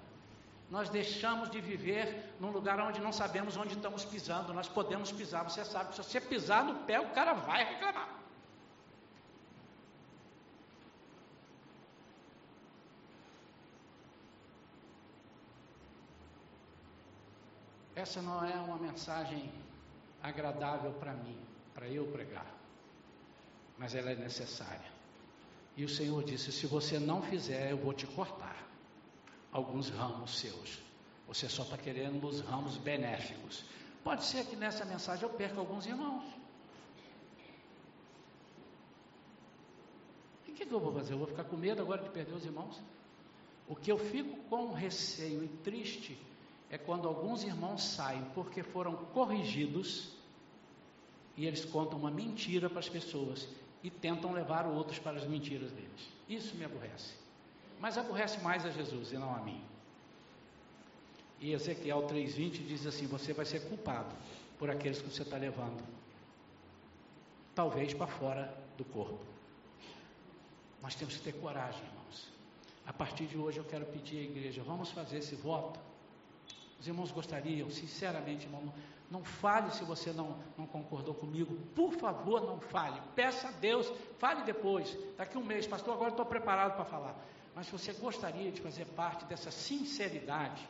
Nós deixamos de viver num lugar onde não sabemos onde estamos pisando. Nós podemos pisar. Você sabe que se você pisar no pé, o cara vai reclamar. essa não é uma mensagem agradável para mim, para eu pregar, mas ela é necessária. E o Senhor disse: se você não fizer, eu vou te cortar alguns ramos seus. Você só está querendo os ramos benéficos. Pode ser que nessa mensagem eu perca alguns irmãos. E o que, que eu vou fazer? Eu vou ficar com medo agora de perder os irmãos? O que eu fico com receio e triste é quando alguns irmãos saem porque foram corrigidos e eles contam uma mentira para as pessoas e tentam levar outros para as mentiras deles. Isso me aborrece. Mas aborrece mais a Jesus e não a mim. E Ezequiel 3,20 diz assim: Você vai ser culpado por aqueles que você está levando, talvez para fora do corpo. Nós temos que ter coragem, irmãos. A partir de hoje eu quero pedir à igreja: vamos fazer esse voto. Os irmãos gostariam, sinceramente, irmão, não fale se você não, não concordou comigo. Por favor, não fale. Peça a Deus, fale depois. Daqui um mês, pastor, agora estou preparado para falar. Mas você gostaria de fazer parte dessa sinceridade,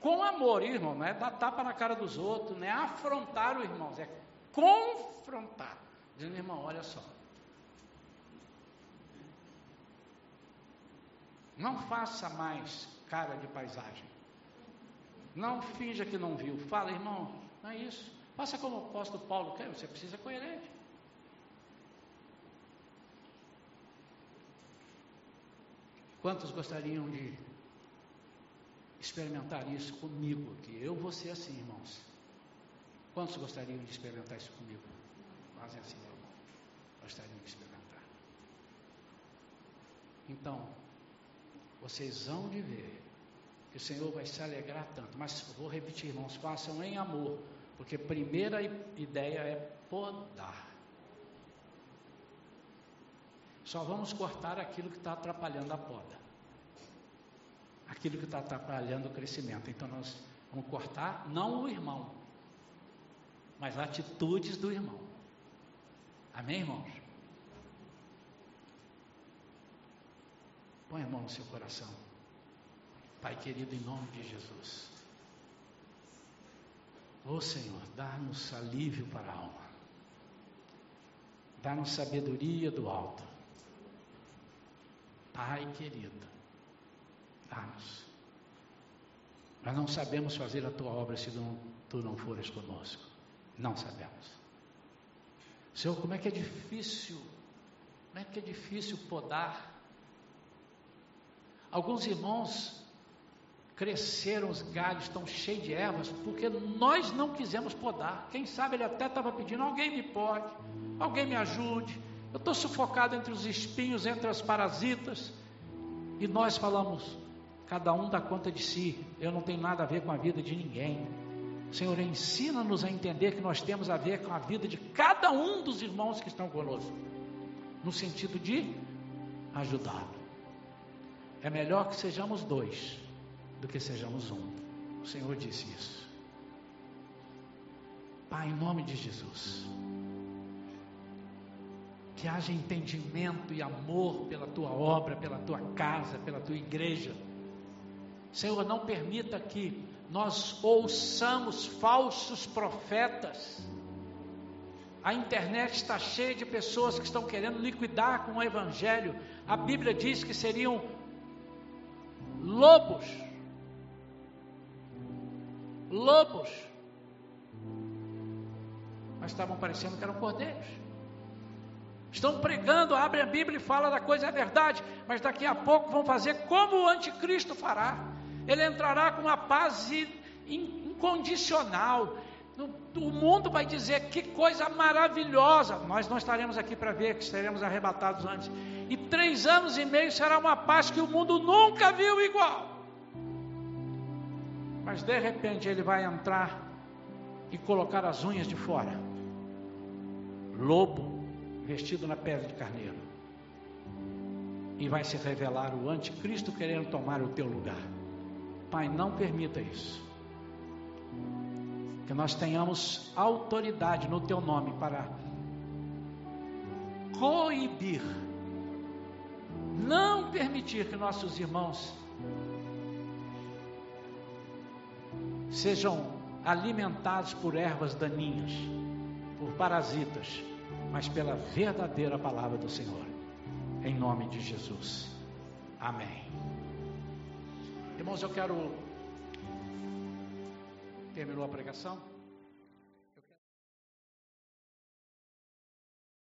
com amor, irmão, não é dar tapa na cara dos outros, não é afrontar o irmão, é confrontar. Dizendo, irmão, olha só. Não faça mais cara de paisagem. Não finja que não viu. Fala, irmão, não é isso. Faça como o apóstolo Paulo quer, você precisa coerente. Quantos gostariam de experimentar isso comigo aqui? Eu vou ser assim, irmãos. Quantos gostariam de experimentar isso comigo? Fazem assim, irmão. Gostariam de experimentar. Então, vocês vão de ver que o Senhor vai se alegrar tanto. Mas vou repetir, irmãos, façam em amor porque primeira ideia é podar. Só vamos cortar aquilo que está atrapalhando a poda. Aquilo que está atrapalhando o crescimento. Então nós vamos cortar não o irmão, mas atitudes do irmão. Amém, irmãos? Põe a mão no seu coração. Pai querido, em nome de Jesus. Ô oh, Senhor, dá-nos alívio para a alma. Dá-nos sabedoria do alto. Pai querido, dá-nos. Nós não sabemos fazer a tua obra se não, tu não fores conosco. Não sabemos. Senhor, como é que é difícil, como é que é difícil podar. Alguns irmãos cresceram os galhos, estão cheios de ervas, porque nós não quisemos podar. Quem sabe ele até estava pedindo: alguém me pode, alguém me ajude. Eu estou sufocado entre os espinhos, entre as parasitas. E nós falamos: cada um dá conta de si, eu não tenho nada a ver com a vida de ninguém. Senhor, ensina-nos a entender que nós temos a ver com a vida de cada um dos irmãos que estão conosco, no sentido de ajudá-lo. É melhor que sejamos dois do que sejamos um. O Senhor disse isso. Pai, em nome de Jesus, que haja entendimento e amor pela tua obra, pela tua casa, pela tua igreja. Senhor, não permita que nós ouçamos falsos profetas. A internet está cheia de pessoas que estão querendo liquidar com o Evangelho. A Bíblia diz que seriam lobos lobos, mas estavam parecendo que eram cordeiros. Estão pregando, abrem a Bíblia e falam da coisa é verdade, mas daqui a pouco vão fazer como o anticristo fará. Ele entrará com uma paz incondicional. O mundo vai dizer que coisa maravilhosa. Nós não estaremos aqui para ver, que estaremos arrebatados antes. E três anos e meio será uma paz que o mundo nunca viu igual. Mas de repente ele vai entrar e colocar as unhas de fora. Lobo vestido na pele de carneiro. E vai se revelar o anticristo querendo tomar o teu lugar. Pai, não permita isso. Que nós tenhamos autoridade no teu nome para coibir, não permitir que nossos irmãos sejam alimentados por ervas daninhas, por parasitas, mas pela verdadeira palavra do Senhor. Em nome de Jesus. Amém. Irmãos, eu quero. Terminou a pregação?